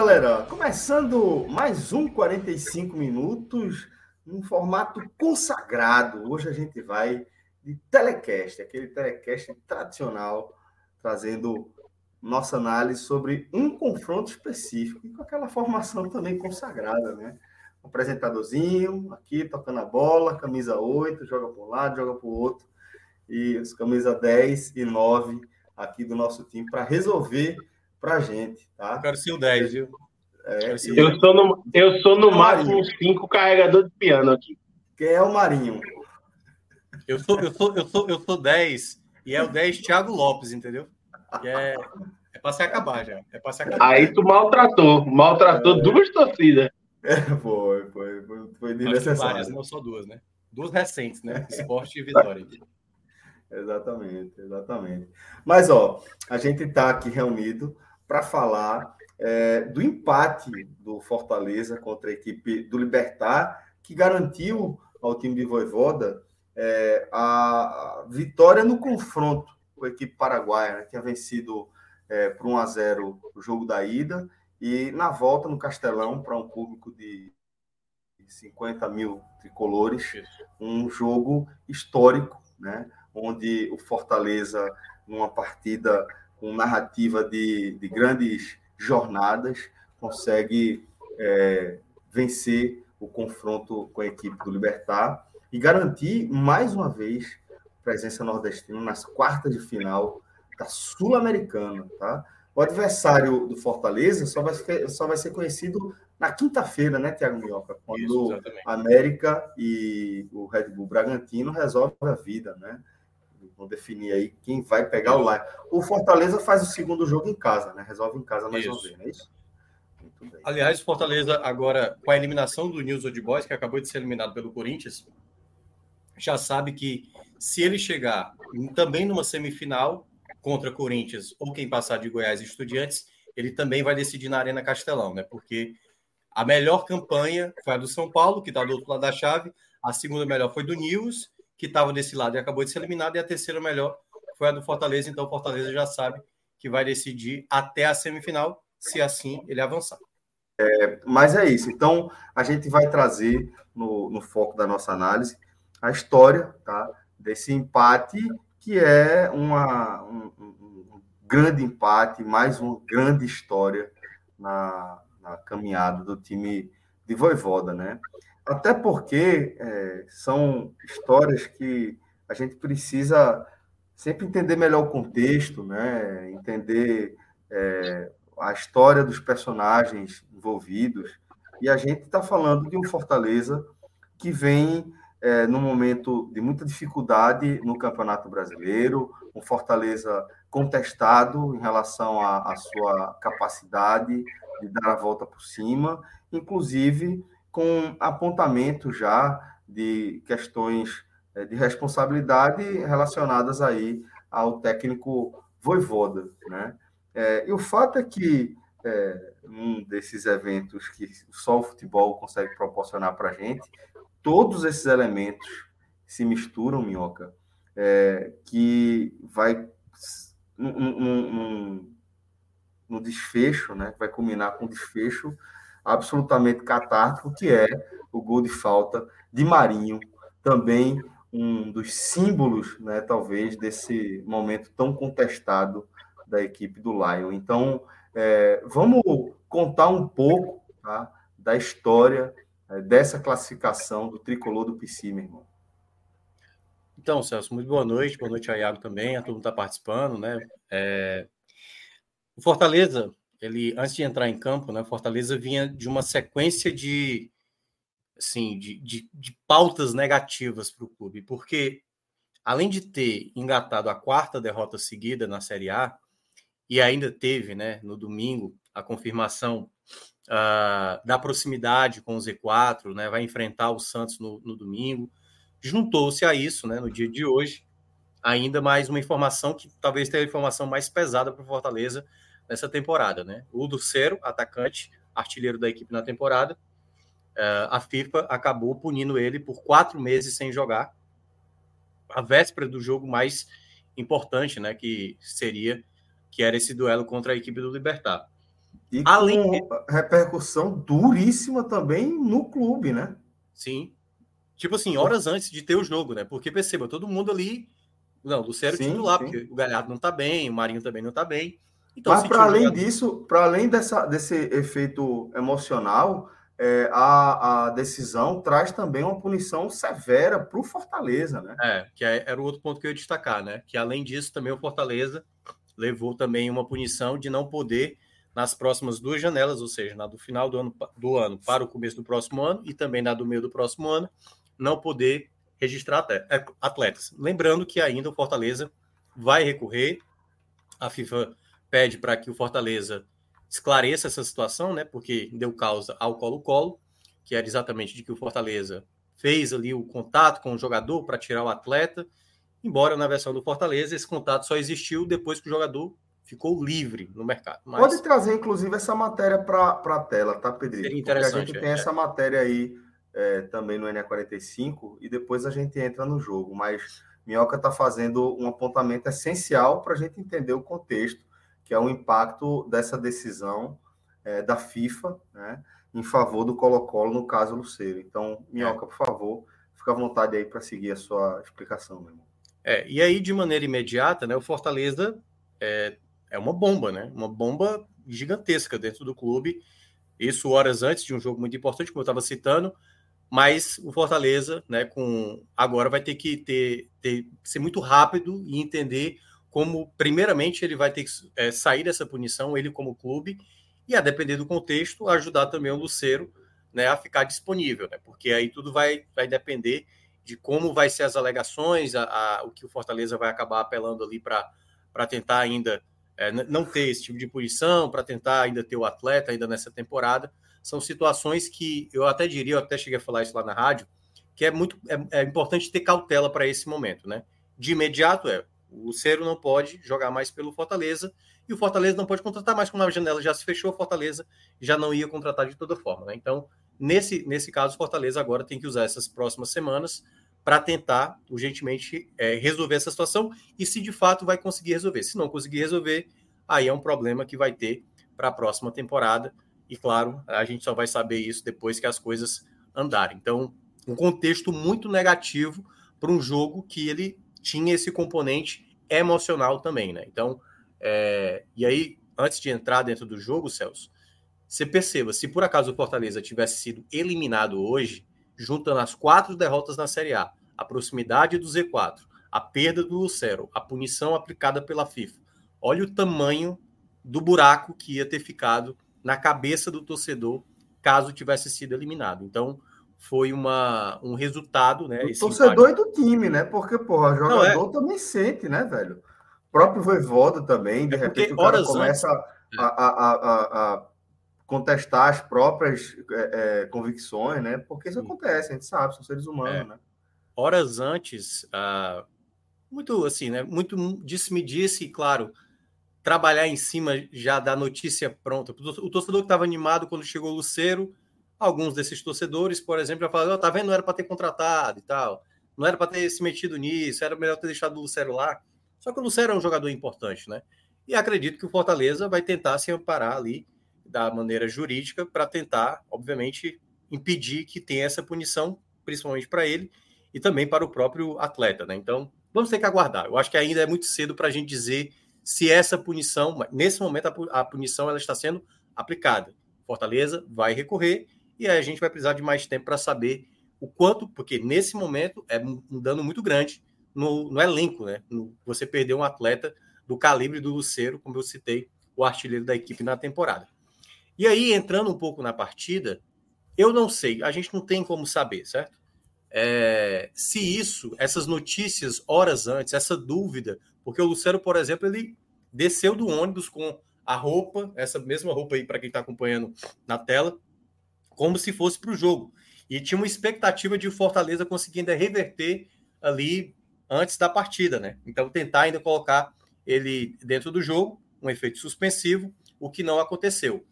Galera! Começando mais um 45 minutos num formato consagrado. Hoje a gente vai de telecast, aquele telecast tradicional, trazendo nossa análise sobre um confronto específico e com aquela formação também consagrada, né? Um apresentadorzinho aqui tocando a bola, camisa 8, joga para um lado, joga para o outro, e os camisa 10 e 9 aqui do nosso time para resolver para a gente, tá? Eu quero ser o 10, viu? É, eu, sou no, eu sou no máximo 5 carregador de piano aqui. Quem é o Marinho? Eu sou, eu sou, eu sou, eu sou 10 e é o 10 Thiago Lopes, entendeu? E é, é para se acabar já. É para se acabar. Aí tu maltratou, maltratou é. duas torcidas. É, foi, foi, foi, foi desnecessário. Várias, não só duas, né? Duas recentes, né? Esporte e Vitória. exatamente, exatamente. Mas, ó, a gente está aqui reunido para falar é, do empate do Fortaleza contra a equipe do Libertar, que garantiu ao time de Voivoda é, a vitória no confronto com a equipe paraguaia, né? tinha vencido é, por 1 a 0 o jogo da ida, e na volta no Castelão, para um público de 50 mil tricolores, um jogo histórico, né? onde o Fortaleza, numa partida com narrativa de, de grandes jornadas, consegue é, vencer o confronto com a equipe do Libertar e garantir mais uma vez presença nordestina nas quartas de final da Sul-Americana, tá? O adversário do Fortaleza só vai, só vai ser conhecido na quinta-feira, né, Tiago Minhoca? Quando Isso, América e o Red Bull Bragantino resolvem a vida, né? Vão definir aí quem vai pegar o live. O Fortaleza faz o segundo jogo em casa, né? Resolve em casa mais isso. uma vez, não é isso? Aliás, Fortaleza agora, com a eliminação do News Old Boys, que acabou de ser eliminado pelo Corinthians, já sabe que se ele chegar também numa semifinal contra Corinthians ou quem passar de Goiás e Estudiantes, ele também vai decidir na Arena Castelão, né? Porque a melhor campanha foi a do São Paulo, que está do outro lado da chave, a segunda melhor foi do News, que estava desse lado e acabou de ser eliminado, e a terceira melhor foi a do Fortaleza, então o Fortaleza já sabe que vai decidir até a semifinal, se assim ele avançar. É, mas é isso. Então, a gente vai trazer no, no foco da nossa análise a história tá, desse empate, que é uma, um, um, grande empate, mais uma grande história na, na caminhada do time de Voivoda, né? Até porque é, são histórias que a gente precisa sempre entender melhor o contexto, né? Entender é, a história dos personagens envolvidos. E a gente está falando de um Fortaleza que vem é, num momento de muita dificuldade no Campeonato Brasileiro, um Fortaleza contestado em relação à, à sua capacidade de dar a volta por cima, inclusive com apontamento já de questões é, de responsabilidade relacionadas aí ao técnico Voivoda, né? É, e o fato é que é, um desses eventos que só o futebol consegue proporcionar para a gente, todos esses elementos se misturam, Minhoca, é, que vai no desfecho, né, vai culminar com um desfecho absolutamente catártico, que é o gol de falta de Marinho, também um dos símbolos, né, talvez, desse momento tão contestado da equipe do Lion. Então, é, vamos contar um pouco tá, da história é, dessa classificação do tricolor do PC, meu irmão. Então, Celso, muito boa noite. Boa noite a Iago também. A turma está participando, né? É... O Fortaleza, ele antes de entrar em campo, né? Fortaleza vinha de uma sequência de, assim, de, de, de pautas negativas para o clube, porque além de ter engatado a quarta derrota seguida na Série A e ainda teve, né? No domingo a confirmação uh, da proximidade com o Z4, né? Vai enfrentar o Santos no, no domingo juntou-se a isso, né, no dia de hoje, ainda mais uma informação que talvez tenha a informação mais pesada para o Fortaleza nessa temporada, né? O Lucero, atacante, artilheiro da equipe na temporada, uh, a FIFA acabou punindo ele por quatro meses sem jogar, a véspera do jogo mais importante, né? Que seria, que era esse duelo contra a equipe do Libertar. E Além com repercussão duríssima também no clube, né? Sim, Tipo assim, horas antes de ter o jogo, né? Porque perceba, todo mundo ali. Não, Luciano sim, titular, sim. porque o Galhardo não tá bem, o Marinho também não tá bem. Então, Mas para além jogador... disso, para além dessa, desse efeito emocional, é, a, a decisão traz também uma punição severa para o Fortaleza, né? É, que é, era o outro ponto que eu ia destacar, né? Que além disso, também o Fortaleza levou também uma punição de não poder nas próximas duas janelas, ou seja, na do final do ano, do ano para o começo do próximo ano e também na do meio do próximo ano, não poder registrar é, atletas. Lembrando que ainda o Fortaleza vai recorrer, a FIFA pede para que o Fortaleza esclareça essa situação, né? Porque deu causa ao Colo-Colo, que era exatamente de que o Fortaleza fez ali o contato com o jogador para tirar o atleta, embora na versão do Fortaleza esse contato só existiu depois que o jogador ficou livre no mercado. Mas... Pode trazer, inclusive, essa matéria para a tela, tá, Pedrinho? Seria interessante. Porque a gente é, tem é. essa matéria aí é, também no NE45 e depois a gente entra no jogo. Mas Minhoca está fazendo um apontamento essencial para a gente entender o contexto, que é o impacto dessa decisão é, da FIFA né, em favor do Colo-Colo, no caso Luceiro. Então, Minhoca, por favor, fica à vontade aí para seguir a sua explicação, meu irmão. É, e aí, de maneira imediata, né, o Fortaleza é, é uma bomba, né? Uma bomba gigantesca dentro do clube. Isso horas antes de um jogo muito importante, como eu estava citando, mas o Fortaleza, né, com agora vai ter que ter, ter ser muito rápido e entender como, primeiramente, ele vai ter que é, sair dessa punição, ele como clube, e a depender do contexto, ajudar também o Luceiro né, a ficar disponível, né, porque aí tudo vai, vai depender de como vai ser as alegações, a, a o que o Fortaleza vai acabar apelando ali para tentar ainda é, não ter esse tipo de punição, para tentar ainda ter o atleta ainda nessa temporada são situações que eu até diria, eu até cheguei a falar isso lá na rádio, que é muito é, é importante ter cautela para esse momento, né? De imediato é o Lucero não pode jogar mais pelo Fortaleza e o Fortaleza não pode contratar mais, como a janela já se fechou, o Fortaleza já não ia contratar de toda forma, né? Então, nesse, nesse caso, o Fortaleza agora tem que usar essas próximas semanas para tentar urgentemente é, resolver essa situação e se de fato vai conseguir resolver. Se não conseguir resolver, aí é um problema que vai ter para a próxima temporada. E claro, a gente só vai saber isso depois que as coisas andarem. Então, um contexto muito negativo para um jogo que ele tinha esse componente emocional também, né? Então, é... e aí, antes de entrar dentro do jogo, Celso, você perceba, se por acaso o Fortaleza tivesse sido eliminado hoje, juntando as quatro derrotas na Série A, a proximidade do Z4, a perda do Lucero, a punição aplicada pela FIFA, olha o tamanho do buraco que ia ter ficado na cabeça do torcedor caso tivesse sido eliminado. Então, foi uma, um resultado, né? Do torcedor impacto. e do time, né? Porque, porra, jogador Não, é... também sente, né, velho? O próprio Voivoda também, de é repente o cara começa a, a, a, a, contestar as próprias é, é, convicções, né? Porque isso acontece, a gente sabe, são seres humanos, é. né? Horas antes, uh, muito assim, né? Muito disse-me disse, claro, trabalhar em cima já da notícia pronta. O torcedor que estava animado quando chegou o Luceiro, alguns desses torcedores, por exemplo, já falaram: oh, tá vendo, não era para ter contratado e tal, não era para ter se metido nisso, era melhor ter deixado o Lucero lá. Só que o Lucero é um jogador importante, né? E acredito que o Fortaleza vai tentar se amparar ali da maneira jurídica para tentar, obviamente, impedir que tenha essa punição, principalmente para ele e também para o próprio atleta, né? Então, vamos ter que aguardar. Eu acho que ainda é muito cedo para a gente dizer se essa punição, nesse momento a punição ela está sendo aplicada. Fortaleza vai recorrer e aí a gente vai precisar de mais tempo para saber o quanto, porque nesse momento é um dano muito grande no, no elenco, né? No, você perdeu um atleta do calibre do Luceiro, como eu citei, o artilheiro da equipe na temporada. E aí, entrando um pouco na partida, eu não sei, a gente não tem como saber, certo? É, se isso, essas notícias horas antes, essa dúvida, porque o Luciano, por exemplo, ele desceu do ônibus com a roupa, essa mesma roupa aí para quem está acompanhando na tela, como se fosse para o jogo. E tinha uma expectativa de o Fortaleza conseguir ainda reverter ali antes da partida, né? Então tentar ainda colocar ele dentro do jogo, um efeito suspensivo, o que não aconteceu.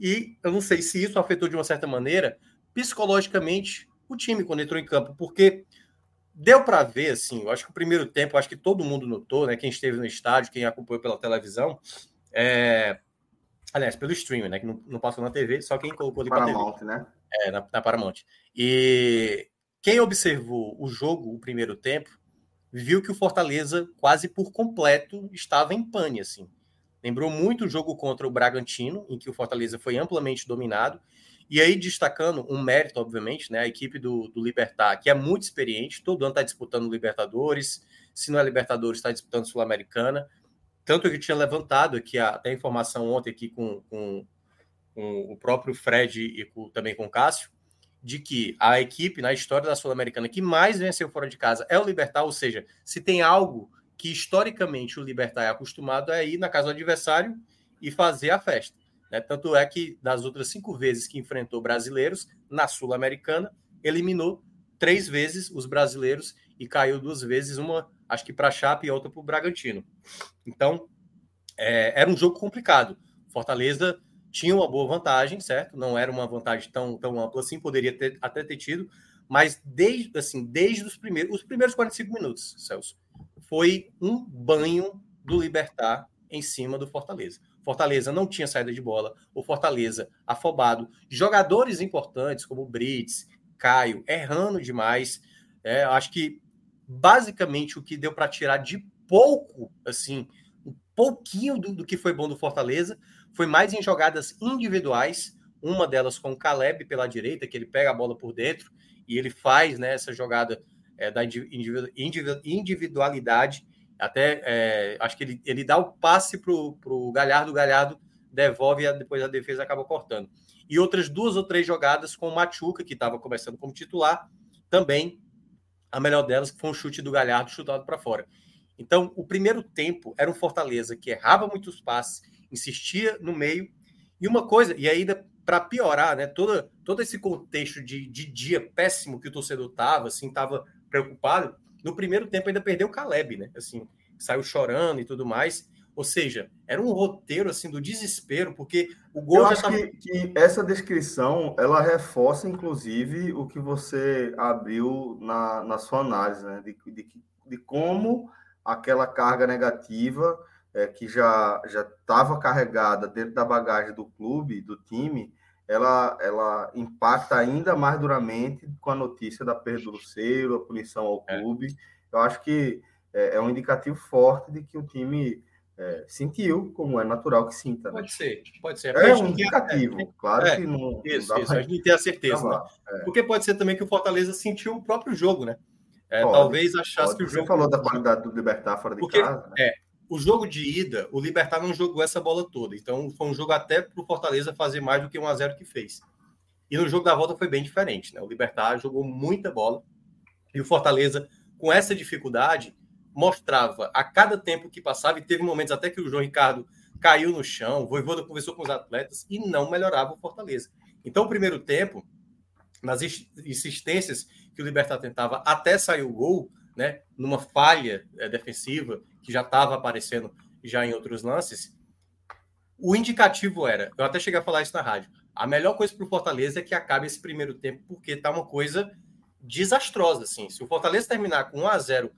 E eu não sei se isso afetou de uma certa maneira psicologicamente o time quando entrou em campo, porque deu para ver, assim, eu acho que o primeiro tempo, acho que todo mundo notou, né? Quem esteve no estádio, quem acompanhou pela televisão, é... aliás, pelo streaming, né? Que não, não passou na TV, só quem colocou ali para Paramount, né? É, na, na Paramount. E quem observou o jogo, o primeiro tempo, viu que o Fortaleza quase por completo estava em pane, assim. Lembrou muito o jogo contra o Bragantino, em que o Fortaleza foi amplamente dominado. E aí, destacando um mérito, obviamente, né? A equipe do, do Libertar, que é muito experiente, todo ano está disputando Libertadores, se não é Libertadores, está disputando Sul-Americana. Tanto que tinha levantado aqui até informação ontem aqui com, com, com o próprio Fred e com, também com o Cássio, de que a equipe na história da Sul-Americana que mais venceu fora de casa é o Libertar, ou seja, se tem algo que historicamente o Libertar é acostumado a ir na casa do adversário e fazer a festa. Né? Tanto é que das outras cinco vezes que enfrentou brasileiros na Sul-Americana, eliminou três vezes os brasileiros e caiu duas vezes, uma acho que para a Chape e outra para o Bragantino. Então, é, era um jogo complicado. Fortaleza tinha uma boa vantagem, certo? Não era uma vantagem tão, tão ampla assim, poderia ter, até ter tido, mas desde, assim, desde os primeiros, os primeiros 45 minutos, Celso, foi um banho do Libertar em cima do Fortaleza. Fortaleza não tinha saída de bola, o Fortaleza afobado, jogadores importantes como Brits, Caio, errando demais. É, acho que basicamente o que deu para tirar de pouco, assim, um pouquinho do, do, que foi bom do Fortaleza, foi mais em jogadas individuais, uma delas com o Caleb pela direita, que ele pega a bola por dentro e ele faz né, essa jogada é, da individualidade até é, acho que ele, ele dá o passe para o Galhardo, o Galhardo devolve e depois a defesa acaba cortando. E outras duas ou três jogadas com o Machuca, que estava começando como titular, também a melhor delas foi um chute do Galhardo chutado para fora. Então, o primeiro tempo era um Fortaleza que errava muitos passes, insistia no meio. E uma coisa, e ainda para piorar, né, todo, todo esse contexto de, de dia péssimo que o torcedor estava, assim, estava preocupado, no primeiro tempo ainda perdeu o Caleb, né? Assim, saiu chorando e tudo mais. Ou seja, era um roteiro assim do desespero, porque o gol Eu acho tava... que, que, essa descrição ela reforça, inclusive, o que você abriu na, na sua análise, né? De, de, de como aquela carga negativa é, que já já estava carregada dentro da bagagem do clube, do time, ela, ela impacta ainda mais duramente com a notícia da perda do Luceiro, a punição ao é. clube. É. Eu acho que é, é, um indicativo forte de que o time é, sentiu, como é natural que sinta. Né? Pode ser, pode ser. É, um indicativo, é, claro que não. Isso, não isso, a gente tem a certeza. Né? Porque pode ser também que o Fortaleza sentiu o próprio jogo, né? talvez achasse pode. que o jogo. Você falou da qualidade do Libertar fora de Porque, casa. Né? É, o jogo de ida, o Libertar não jogou essa bola toda. Então, foi um jogo até para o Fortaleza fazer mais do que 1 a 0 que fez. E no jogo da volta foi bem diferente. Né? O Libertar jogou muita bola. E o Fortaleza, com essa dificuldade, mostrava a cada tempo que passava, e teve momentos até que o João Ricardo caiu no chão, o Voivoda conversou com os atletas e não melhorava o Fortaleza. Então, o primeiro tempo, nas insistências que o Libertar tentava até sair o gol, né, numa falha é, defensiva que já estava aparecendo já em outros lances, o indicativo era, eu até cheguei a falar isso na rádio, a melhor coisa para o Fortaleza é que acabe esse primeiro tempo, porque tá uma coisa desastrosa, assim. Se o Fortaleza terminar com 1 a 0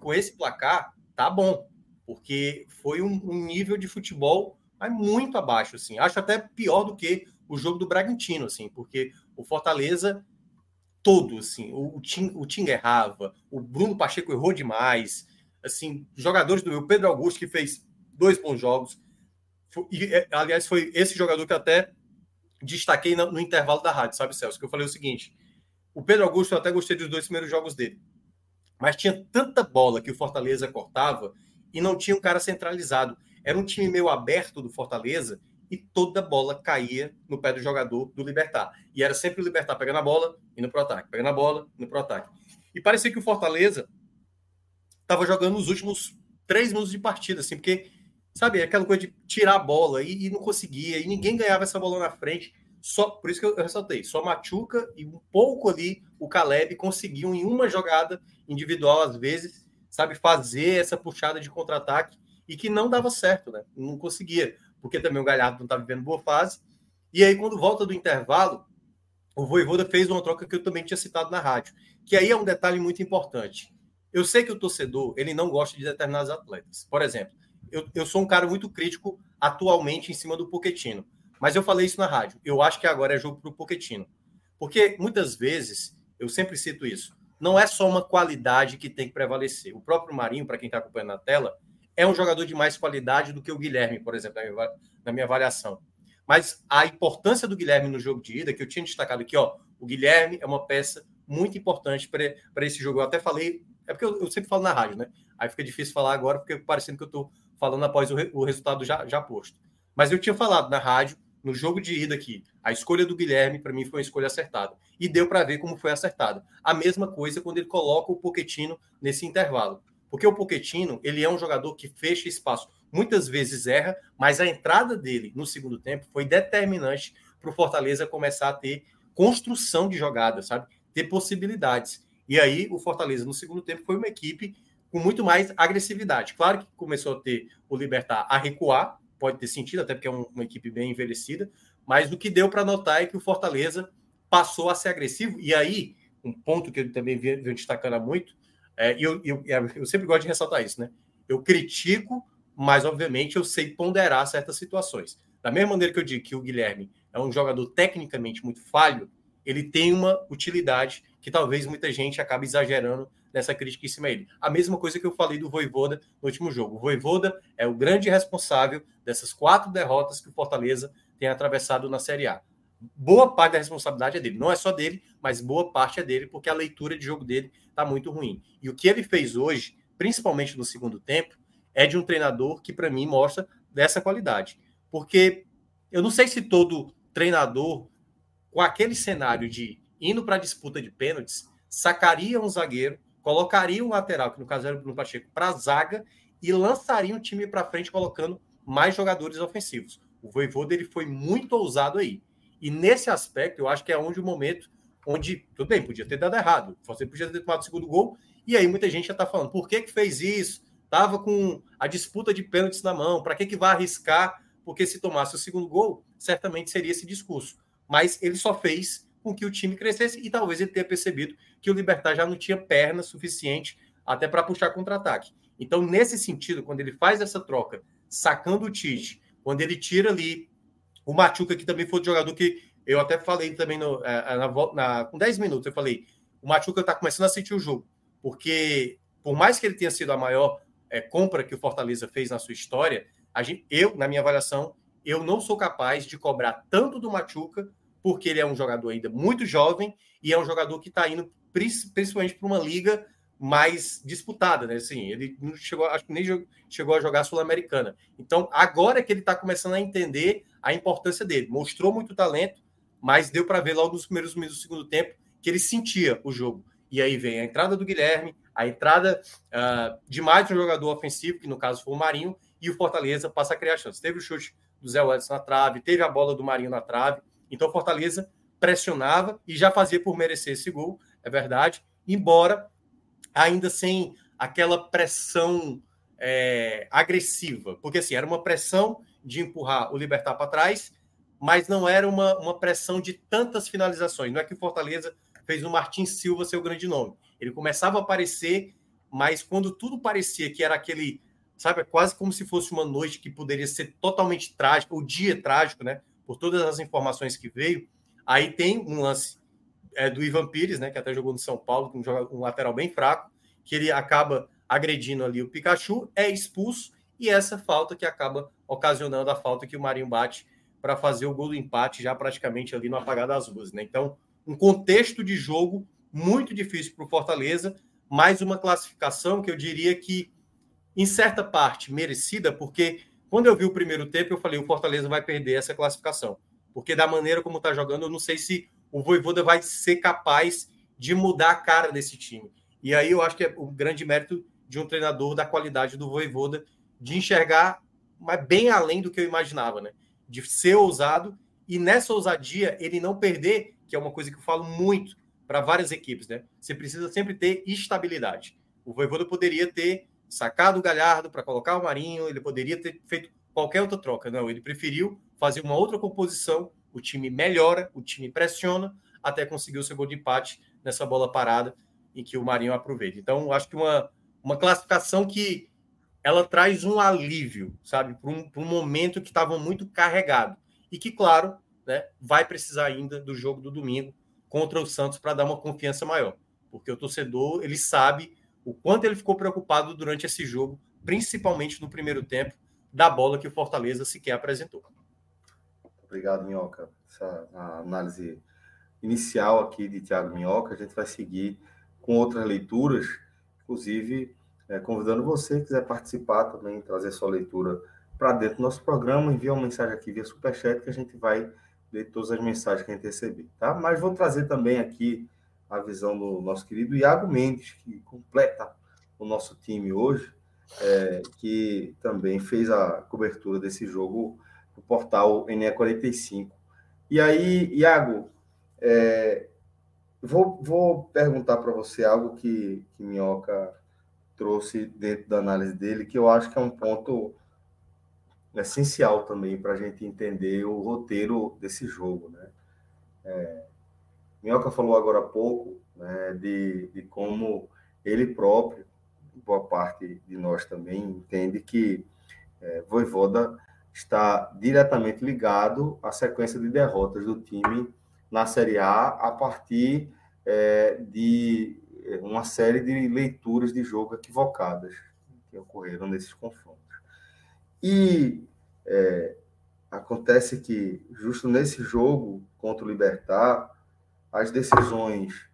com esse placar, tá bom, porque foi um, um nível de futebol mas muito abaixo, assim. Acho até pior do que o jogo do Bragantino, assim, porque o Fortaleza todo, assim, o, o, Tim, o errava, o Bruno Pacheco errou demais, assim, jogadores do o Pedro Augusto que fez dois bons jogos. E, é, aliás, foi esse jogador que até destaquei no, no, intervalo da rádio, sabe, Celso? Que eu falei o seguinte: o Pedro Augusto, eu até gostei dos dois primeiros jogos dele. Mas tinha tanta bola que o Fortaleza cortava e não tinha um cara centralizado. Era um time meio aberto do Fortaleza e toda bola caía no pé do jogador do Libertar. E era sempre o Libertar pegando a bola, indo pro ataque, pegando a bola, indo pro ataque. E parecia que o Fortaleza estava jogando os últimos três minutos de partida, assim, porque, sabe, aquela coisa de tirar a bola e, e, não conseguia, e ninguém ganhava essa bola na frente. Só, por isso que eu, ressaltei, só Machuca e um pouco ali o Caleb conseguiam em uma jogada individual, às vezes, sabe, fazer essa puxada de contra-ataque e que não dava certo, né? Não conseguia, porque também o Galhardo não estava vivendo boa fase. E aí, quando volta do intervalo, o Voivoda fez uma troca que eu também tinha citado na rádio, que aí é um detalhe muito importante. Eu sei que o torcedor ele não gosta de determinados atletas. Por exemplo, eu, eu sou um cara muito crítico atualmente em cima do Poquetino, mas eu falei isso na rádio. Eu acho que agora é jogo para o Poquetino. Porque muitas vezes, eu sempre cito isso, não é só uma qualidade que tem que prevalecer. O próprio Marinho, para quem está acompanhando na tela, é um jogador de mais qualidade do que o Guilherme, por exemplo, na minha, avaliação. Mas a importância do Guilherme no jogo de ida, que eu tinha destacado aqui, ó, o Guilherme é uma peça muito importante para esse jogo. Eu até falei, é porque eu, eu, sempre falo na rádio, né? Aí fica difícil falar agora, porque parecendo que eu estou falando após o, re, o resultado já, já posto. Mas eu tinha falado na rádio, no jogo de ida aqui, a escolha do Guilherme, para mim, foi uma escolha acertada. E deu para ver como foi acertada. A mesma coisa quando ele coloca o Poquetino nesse intervalo. Porque o Poquetino, ele é um jogador que fecha espaço. Muitas vezes erra, mas a entrada dele no segundo tempo foi determinante para o Fortaleza começar a ter construção de jogada, sabe? Ter possibilidades. E aí o Fortaleza no segundo tempo foi uma equipe com muito mais agressividade. Claro que começou a ter o Libertar a recuar, pode ter sentido, até porque é uma equipe bem envelhecida, mas o que deu para notar é que o Fortaleza passou a ser agressivo. E aí, um ponto que eu também venho destacando muito, é, e eu, eu, eu sempre gosto de ressaltar isso, né? Eu critico, mas obviamente eu sei ponderar certas situações. Da mesma maneira que eu digo que o Guilherme é um jogador tecnicamente muito falho, ele tem uma utilidade que talvez muita gente acabe exagerando nessa crítica em cima dele. A mesma coisa que eu falei do Voivoda no último jogo. O Voivoda é o grande responsável dessas quatro derrotas que o Fortaleza tem atravessado na Série A boa parte da responsabilidade é dele. Não é só dele, mas boa parte é dele, porque a leitura de jogo dele está muito ruim. E o que ele fez hoje, principalmente no segundo tempo, é de um treinador que, para mim, mostra dessa qualidade. Porque eu não sei se todo treinador, com aquele cenário de indo para a disputa de pênaltis, sacaria um zagueiro, colocaria um lateral, que no caso era o Bruno Pacheco, para a zaga e lançaria o time para frente colocando mais jogadores ofensivos. O Voivoda ele foi muito ousado aí. E nesse aspecto, eu acho que é onde o momento onde, tudo bem, podia ter dado errado, você podia ter tomado o segundo gol, e aí muita gente já está falando, por que que fez isso? Tava com a disputa de pênaltis na mão, para que que vai arriscar? Porque se tomasse o segundo gol, certamente seria esse discurso. Mas ele só fez com que o time crescesse e talvez ele tenha percebido que o Libertar já não tinha perna suficiente até para puxar contra-ataque. Então, nesse sentido, quando ele faz essa troca, sacando o Tite, quando ele tira ali o Machuca, que também foi o jogador que eu até falei também no, é, é, na, na, com 10 minutos, eu falei, o Machuca está começando a sentir o jogo, porque por mais que ele tenha sido a maior é, compra que o Fortaleza fez na sua história, gente, eu, na minha avaliação, eu não sou capaz de cobrar tanto do Machuca, porque ele é um jogador ainda muito jovem e é um jogador que está indo principalmente para uma liga mais disputada, né? Assim, ele não chegou, acho que nem chegou a jogar sul-americana. Então, agora é que ele está começando a entender a importância dele. Mostrou muito talento, mas deu para ver logo nos primeiros minutos do segundo tempo que ele sentia o jogo. E aí vem a entrada do Guilherme, a entrada uh, de mais um jogador ofensivo, que no caso foi o Marinho, e o Fortaleza passa a criar chances. Teve o chute do Zé Wellison na trave, teve a bola do Marinho na trave. Então Fortaleza pressionava e já fazia por merecer esse gol, é verdade, embora ainda sem aquela pressão é, agressiva, porque assim, era uma pressão de empurrar o Libertar para trás, mas não era uma, uma pressão de tantas finalizações. Não é que o Fortaleza fez o Martin Silva ser o grande nome. Ele começava a aparecer, mas quando tudo parecia que era aquele, sabe, quase como se fosse uma noite que poderia ser totalmente trágica, o dia trágico, né? Por todas as informações que veio, aí tem um lance é, do Ivan Pires, né? Que até jogou no São Paulo, um, um lateral bem fraco, que ele acaba agredindo ali o Pikachu, é expulso e essa falta que acaba ocasionando a falta que o Marinho bate para fazer o gol do empate já praticamente ali no apagar das luzes, né? Então, um contexto de jogo muito difícil para o Fortaleza, mais uma classificação que eu diria que, em certa parte, merecida, porque quando eu vi o primeiro tempo, eu falei: o Fortaleza vai perder essa classificação. Porque da maneira como está jogando, eu não sei se o Voivoda vai ser capaz de mudar a cara desse time. E aí eu acho que é o grande mérito de um treinador da qualidade do Voivoda de enxergar mas bem além do que eu imaginava, né? De ser ousado e nessa ousadia ele não perder, que é uma coisa que eu falo muito para várias equipes, né? Você precisa sempre ter estabilidade. O Voivoda poderia ter sacado o Galhardo para colocar o Marinho, ele poderia ter feito qualquer outra troca. Não, ele preferiu fazer uma outra composição, o time melhora, o time pressiona, até conseguir o seu gol de empate nessa bola parada em que o Marinho aproveita. Então, acho que uma, uma classificação que ela traz um alívio, sabe, para um, um, momento que estava muito carregado. E que, claro, né, vai precisar ainda do jogo do domingo contra o Santos para dar uma confiança maior. Porque o torcedor, ele sabe o quanto ele ficou preocupado durante esse jogo, principalmente no primeiro tempo, da bola que o Fortaleza sequer apresentou. Obrigado, Minhoca. Essa análise inicial aqui de Tiago Minhoca, a gente vai seguir com outras leituras, inclusive é, convidando você que quiser participar também, trazer sua leitura para dentro do nosso programa, envia uma mensagem aqui via Superchat que a gente vai ler todas as mensagens que a gente receber, tá? Mas vou trazer também aqui a visão do nosso querido Iago Mendes, que completa o nosso time hoje, é, que também fez a cobertura desse jogo no portal NE45. E aí, Iago, é, vou, vou perguntar para você algo que, que Minhoca trouxe dentro da análise dele, que eu acho que é um ponto essencial também para a gente entender o roteiro desse jogo. Né? É, Minhoca falou agora há pouco né, de, de como ele próprio, boa parte de nós também, entende que é, Voivoda está diretamente ligado à sequência de derrotas do time na Série A a partir é, de uma série de leituras de jogo equivocadas que ocorreram nesses confrontos. E é, acontece que, justo nesse jogo contra o Libertar, as decisões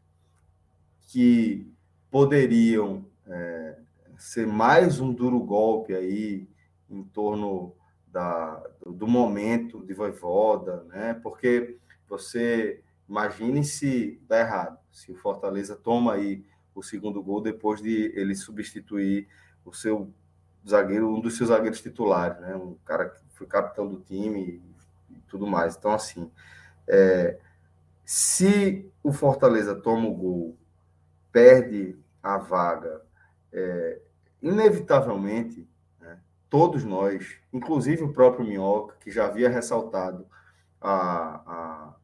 que poderiam é, ser mais um duro golpe aí em torno da, do momento de Voivoda, né? Porque você imagine se dá errado, se o Fortaleza toma aí o segundo gol depois de ele substituir o seu zagueiro, um dos seus zagueiros titulares, né? Um cara que foi capitão do time e, e tudo mais. Então, assim, é, se o Fortaleza toma o gol, perde a vaga, é, inevitavelmente, né, todos nós, inclusive o próprio Minhoca, que já havia ressaltado a, a,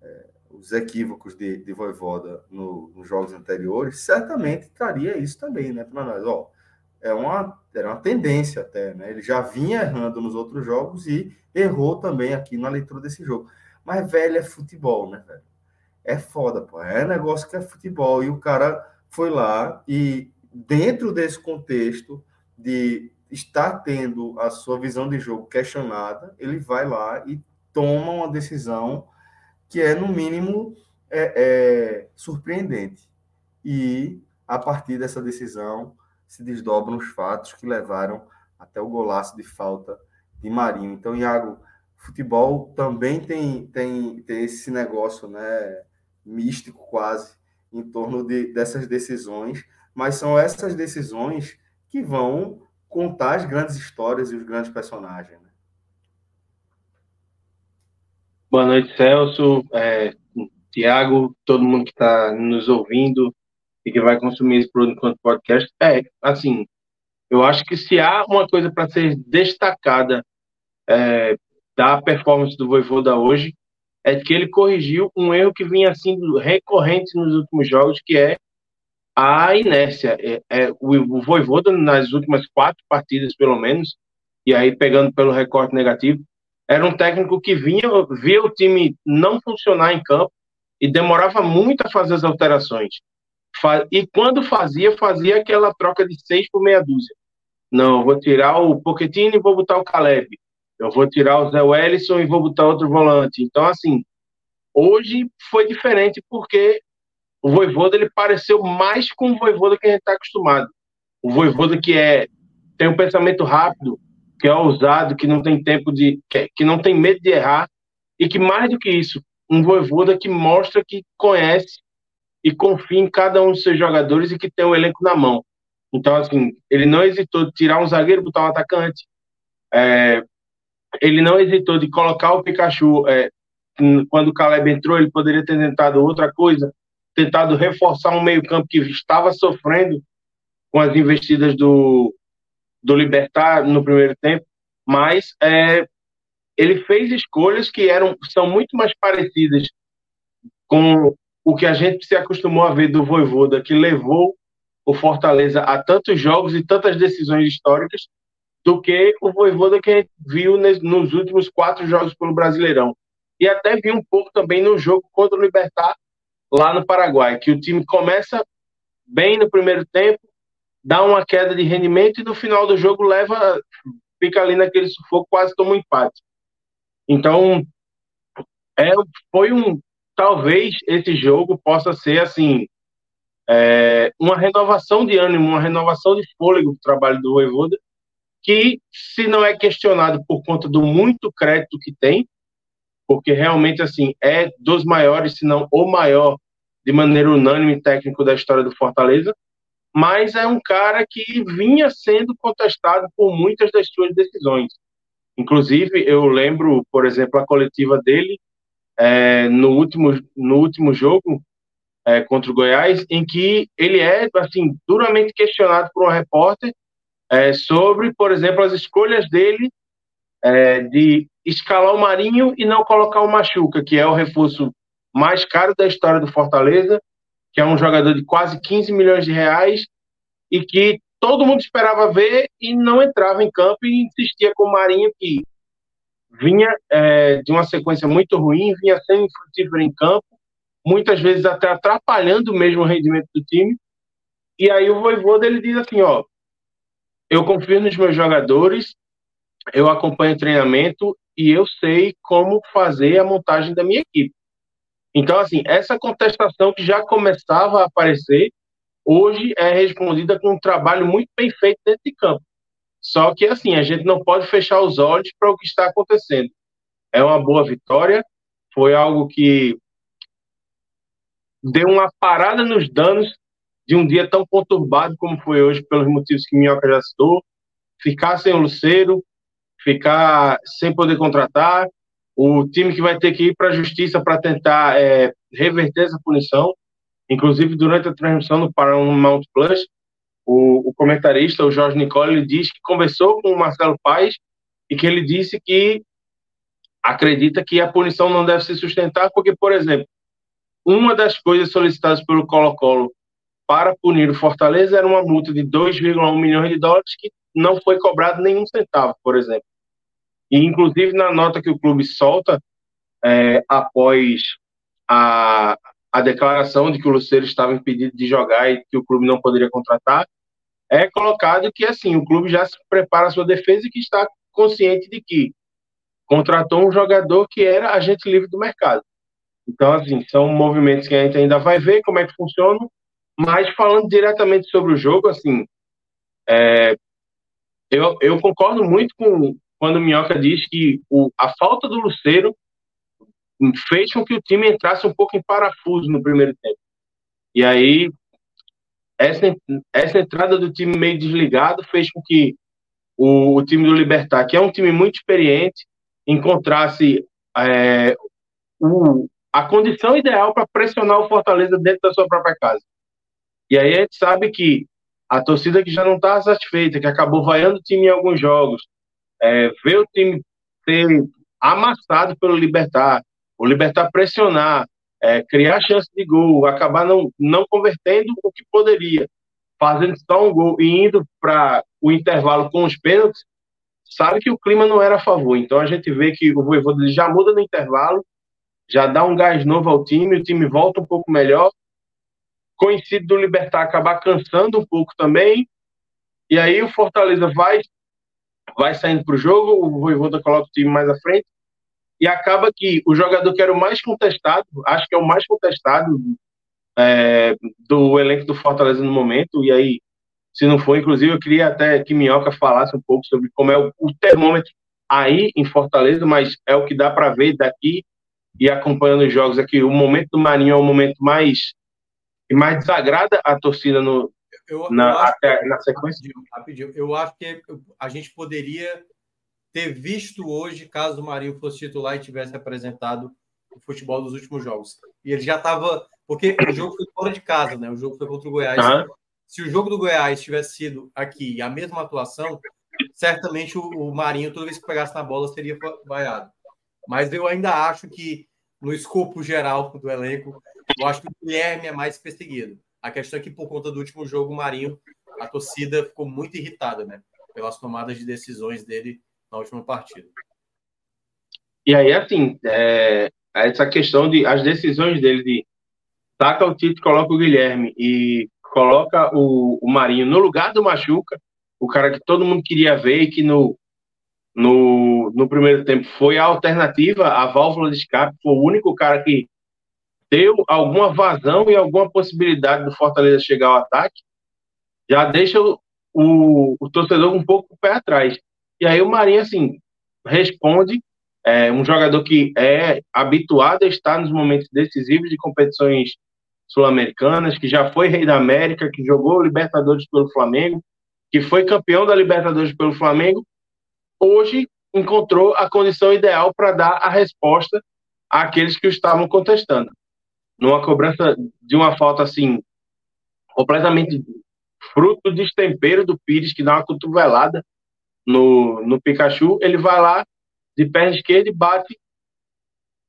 é, os equívocos de, de Voivoda no, nos jogos anteriores, certamente traria isso também, né, para nós. Ó, é uma, era uma tendência até, né? Ele já vinha errando nos outros jogos e errou também aqui na leitura desse jogo. Mas, velho, é futebol, né, velho? É foda, pô. É negócio que é futebol. E o cara foi lá e, dentro desse contexto de estar tendo a sua visão de jogo questionada, ele vai lá e toma uma decisão que é, no mínimo, é, é, surpreendente. E, a partir dessa decisão, se desdobram os fatos que levaram até o golaço de falta de Marinho. Então, Iago, futebol também tem, tem, tem esse negócio né, místico quase em torno de, dessas decisões, mas são essas decisões que vão contar as grandes histórias e os grandes personagens. Né? Boa noite, Celso, é, Tiago, todo mundo que está nos ouvindo e que vai consumir esse produto enquanto podcast. É, assim, eu acho que se há uma coisa para ser destacada é, da performance do Voivoda hoje, é que ele corrigiu um erro que vinha sendo recorrente nos últimos jogos, que é a inércia. É, é, o, o Voivoda, nas últimas quatro partidas, pelo menos, e aí pegando pelo recorte negativo, era um técnico que vinha, via o time não funcionar em campo e demorava muito a fazer as alterações. E quando fazia, fazia aquela troca de seis por meia dúzia. Não, vou tirar o Pochettino e vou botar o Caleb. Eu vou tirar o Zé Wellison e vou botar outro volante. Então, assim, hoje foi diferente porque o Voivoda ele pareceu mais com o Voivoda que a gente está acostumado. O Voivoda que é tem um pensamento rápido, que é ousado, que não tem tempo de que, que não tem medo de errar e que mais do que isso, um Voivoda que mostra que conhece e confia em cada um dos seus jogadores e que tem o elenco na mão. Então, assim, ele não hesitou de tirar um zagueiro botar um atacante. É, ele não hesitou de colocar o Pikachu. É, quando o Caleb entrou, ele poderia ter tentado outra coisa, tentado reforçar um meio-campo que estava sofrendo com as investidas do, do Libertar no primeiro tempo, mas é, ele fez escolhas que eram são muito mais parecidas com o que a gente se acostumou a ver do Voivoda, que levou o Fortaleza a tantos jogos e tantas decisões históricas, do que o Voivoda que a gente viu nos últimos quatro jogos pelo Brasileirão. E até vi um pouco também no jogo contra o Libertar, lá no Paraguai, que o time começa bem no primeiro tempo, dá uma queda de rendimento e no final do jogo leva, fica ali naquele sufoco, quase toma um empate. Então, é, foi um. Talvez esse jogo possa ser assim é, uma renovação de ânimo, uma renovação de fôlego do trabalho do Voivoda, que se não é questionado por conta do muito crédito que tem, porque realmente assim é dos maiores, se não o maior de maneira unânime técnico da história do Fortaleza, mas é um cara que vinha sendo contestado por muitas das suas decisões. Inclusive, eu lembro, por exemplo, a coletiva dele é, no, último, no último jogo, é, contra o Goiás, em que ele é assim duramente questionado por um repórter é, sobre, por exemplo, as escolhas dele é, de escalar o Marinho e não colocar o Machuca, que é o reforço mais caro da história do Fortaleza, que é um jogador de quase 15 milhões de reais e que todo mundo esperava ver e não entrava em campo e insistia com o Marinho que vinha é, de uma sequência muito ruim, vinha sendo infrutífero em campo muitas vezes até atrapalhando mesmo o rendimento do time. E aí o Voivoda ele diz assim, ó, eu confio nos meus jogadores, eu acompanho o treinamento e eu sei como fazer a montagem da minha equipe. Então, assim, essa contestação que já começava a aparecer, hoje é respondida com um trabalho muito bem feito dentro de campo. Só que, assim, a gente não pode fechar os olhos para o que está acontecendo. É uma boa vitória, foi algo que deu uma parada nos danos de um dia tão conturbado como foi hoje, pelos motivos que Minhoca já citou, ficar sem o Luceiro, ficar sem poder contratar, o time que vai ter que ir para a justiça para tentar é, reverter essa punição. Inclusive, durante a transmissão no Paramount Plus, o, o comentarista, o Jorge Nicole, diz que conversou com o Marcelo Paes e que ele disse que acredita que a punição não deve se sustentar, porque, por exemplo, uma das coisas solicitadas pelo Colo-Colo para punir o Fortaleza era uma multa de 2,1 milhões de dólares que não foi cobrado nenhum centavo, por exemplo. E, inclusive, na nota que o clube solta, é, após a, a declaração de que o Luceiro estava impedido de jogar e que o clube não poderia contratar, é colocado que, assim, o clube já se prepara a sua defesa e que está consciente de que contratou um jogador que era agente livre do mercado. Então, assim, são movimentos que a gente ainda vai ver como é que funcionam, mas falando diretamente sobre o jogo, assim, é, eu, eu concordo muito com quando o Minhoca diz que o, a falta do Luceiro fez com que o time entrasse um pouco em parafuso no primeiro tempo. E aí, essa, essa entrada do time meio desligado fez com que o, o time do Libertar, que é um time muito experiente, encontrasse é, o, a condição ideal para pressionar o Fortaleza dentro da sua própria casa. E aí a gente sabe que a torcida que já não está satisfeita, que acabou vaiando o time em alguns jogos, é, vê o time ser amassado pelo Libertar, o Libertar pressionar, é, criar chance de gol, acabar não, não convertendo o que poderia, fazendo só um gol e indo para o intervalo com os pênaltis, sabe que o clima não era a favor. Então a gente vê que o Voivoda já muda no intervalo já dá um gás novo ao time, o time volta um pouco melhor. Conhecido do Libertar acabar cansando um pouco também. E aí o Fortaleza vai vai saindo para o jogo, o Voivoda coloca o time mais à frente e acaba que o jogador que era o mais contestado, acho que é o mais contestado é, do elenco do Fortaleza no momento, e aí, se não for, inclusive, eu queria até que Minhoca falasse um pouco sobre como é o, o termômetro aí em Fortaleza, mas é o que dá para ver daqui e acompanhando os jogos aqui. O momento do Marinho é o momento mais que mais desagrada a torcida no, eu, na, eu até, na sequência. Rapidinho, rapidinho. Eu acho que a gente poderia ter visto hoje, caso o Marinho fosse titular e tivesse apresentado o futebol dos últimos jogos. E ele já estava. Porque o jogo foi fora de casa, né? O jogo foi contra o Goiás. Uhum. Se o jogo do Goiás tivesse sido aqui a mesma atuação, certamente o, o Marinho, toda vez que pegasse na bola, seria vaiado. Mas eu ainda acho que, no escopo geral do elenco, eu acho que o Guilherme é mais perseguido. A questão é que, por conta do último jogo, o Marinho, a torcida ficou muito irritada, né? Pelas tomadas de decisões dele na última partida. E aí, assim, é, essa questão de as decisões dele de taca o Tito, coloca o Guilherme e coloca o, o Marinho no lugar do Machuca, o cara que todo mundo queria ver e que no, no, no primeiro tempo foi a alternativa, a válvula de escape, foi o único cara que deu alguma vazão e alguma possibilidade do Fortaleza chegar ao ataque, já deixa o, o, o torcedor um pouco o pé atrás. E aí o Marinho, assim, responde, é um jogador que é habituado a estar nos momentos decisivos de competições sul-americanas, que já foi rei da América, que jogou Libertadores pelo Flamengo, que foi campeão da Libertadores pelo Flamengo, hoje encontrou a condição ideal para dar a resposta àqueles que o estavam contestando numa cobrança de uma falta assim, completamente fruto do destempero do Pires, que dá uma cotovelada no, no Pikachu, ele vai lá de perna esquerda e bate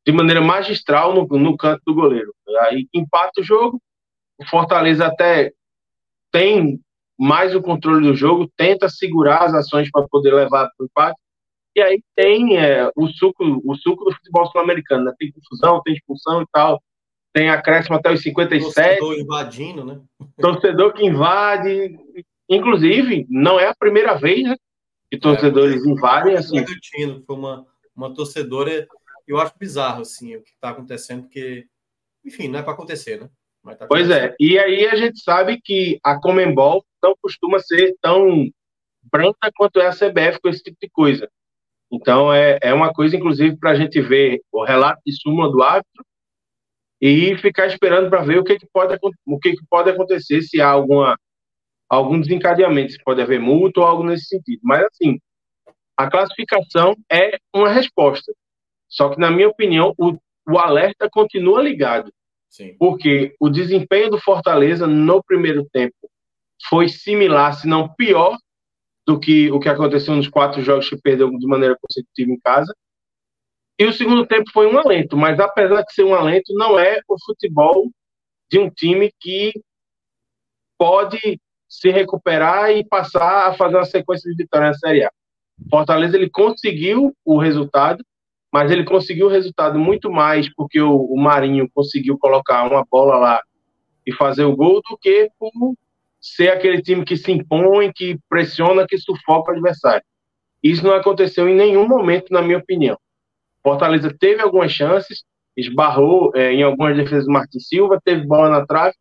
de maneira magistral no, no canto do goleiro. Aí empata o jogo, o Fortaleza até tem mais o controle do jogo, tenta segurar as ações para poder levar para o empate, e aí tem é, o, suco, o suco do futebol sul-americano, né? tem confusão, tem expulsão e tal, tem acréscimo até os 57. Torcedor invadindo, né? Torcedor que invade. Inclusive, não é a primeira vez né, que torcedores é, invadem. Assim. Foi uma, uma torcedora. Eu acho bizarro assim, o que está acontecendo, porque, enfim, não é para acontecer, né? Tá pois é, e aí a gente sabe que a Comembol não costuma ser tão branca quanto é a CBF com esse tipo de coisa. Então é, é uma coisa, inclusive, para a gente ver o relato de súmula do árbitro e ficar esperando para ver o que, que pode o que, que pode acontecer se há alguma algum desencadeamento, se pode haver multa ou algo nesse sentido. Mas assim, a classificação é uma resposta. Só que na minha opinião, o, o alerta continua ligado. Porque o desempenho do Fortaleza no primeiro tempo foi similar, se não pior, do que o que aconteceu nos quatro jogos que perdeu de maneira consecutiva em casa. E o segundo tempo foi um alento, mas apesar de ser um alento, não é o futebol de um time que pode se recuperar e passar a fazer uma sequência de vitórias na Série A. Fortaleza ele conseguiu o resultado, mas ele conseguiu o resultado muito mais porque o, o Marinho conseguiu colocar uma bola lá e fazer o gol do que por ser aquele time que se impõe, que pressiona, que sufoca o adversário. Isso não aconteceu em nenhum momento, na minha opinião. Fortaleza teve algumas chances, esbarrou é, em algumas defesas do Martin Silva, teve bola na trave,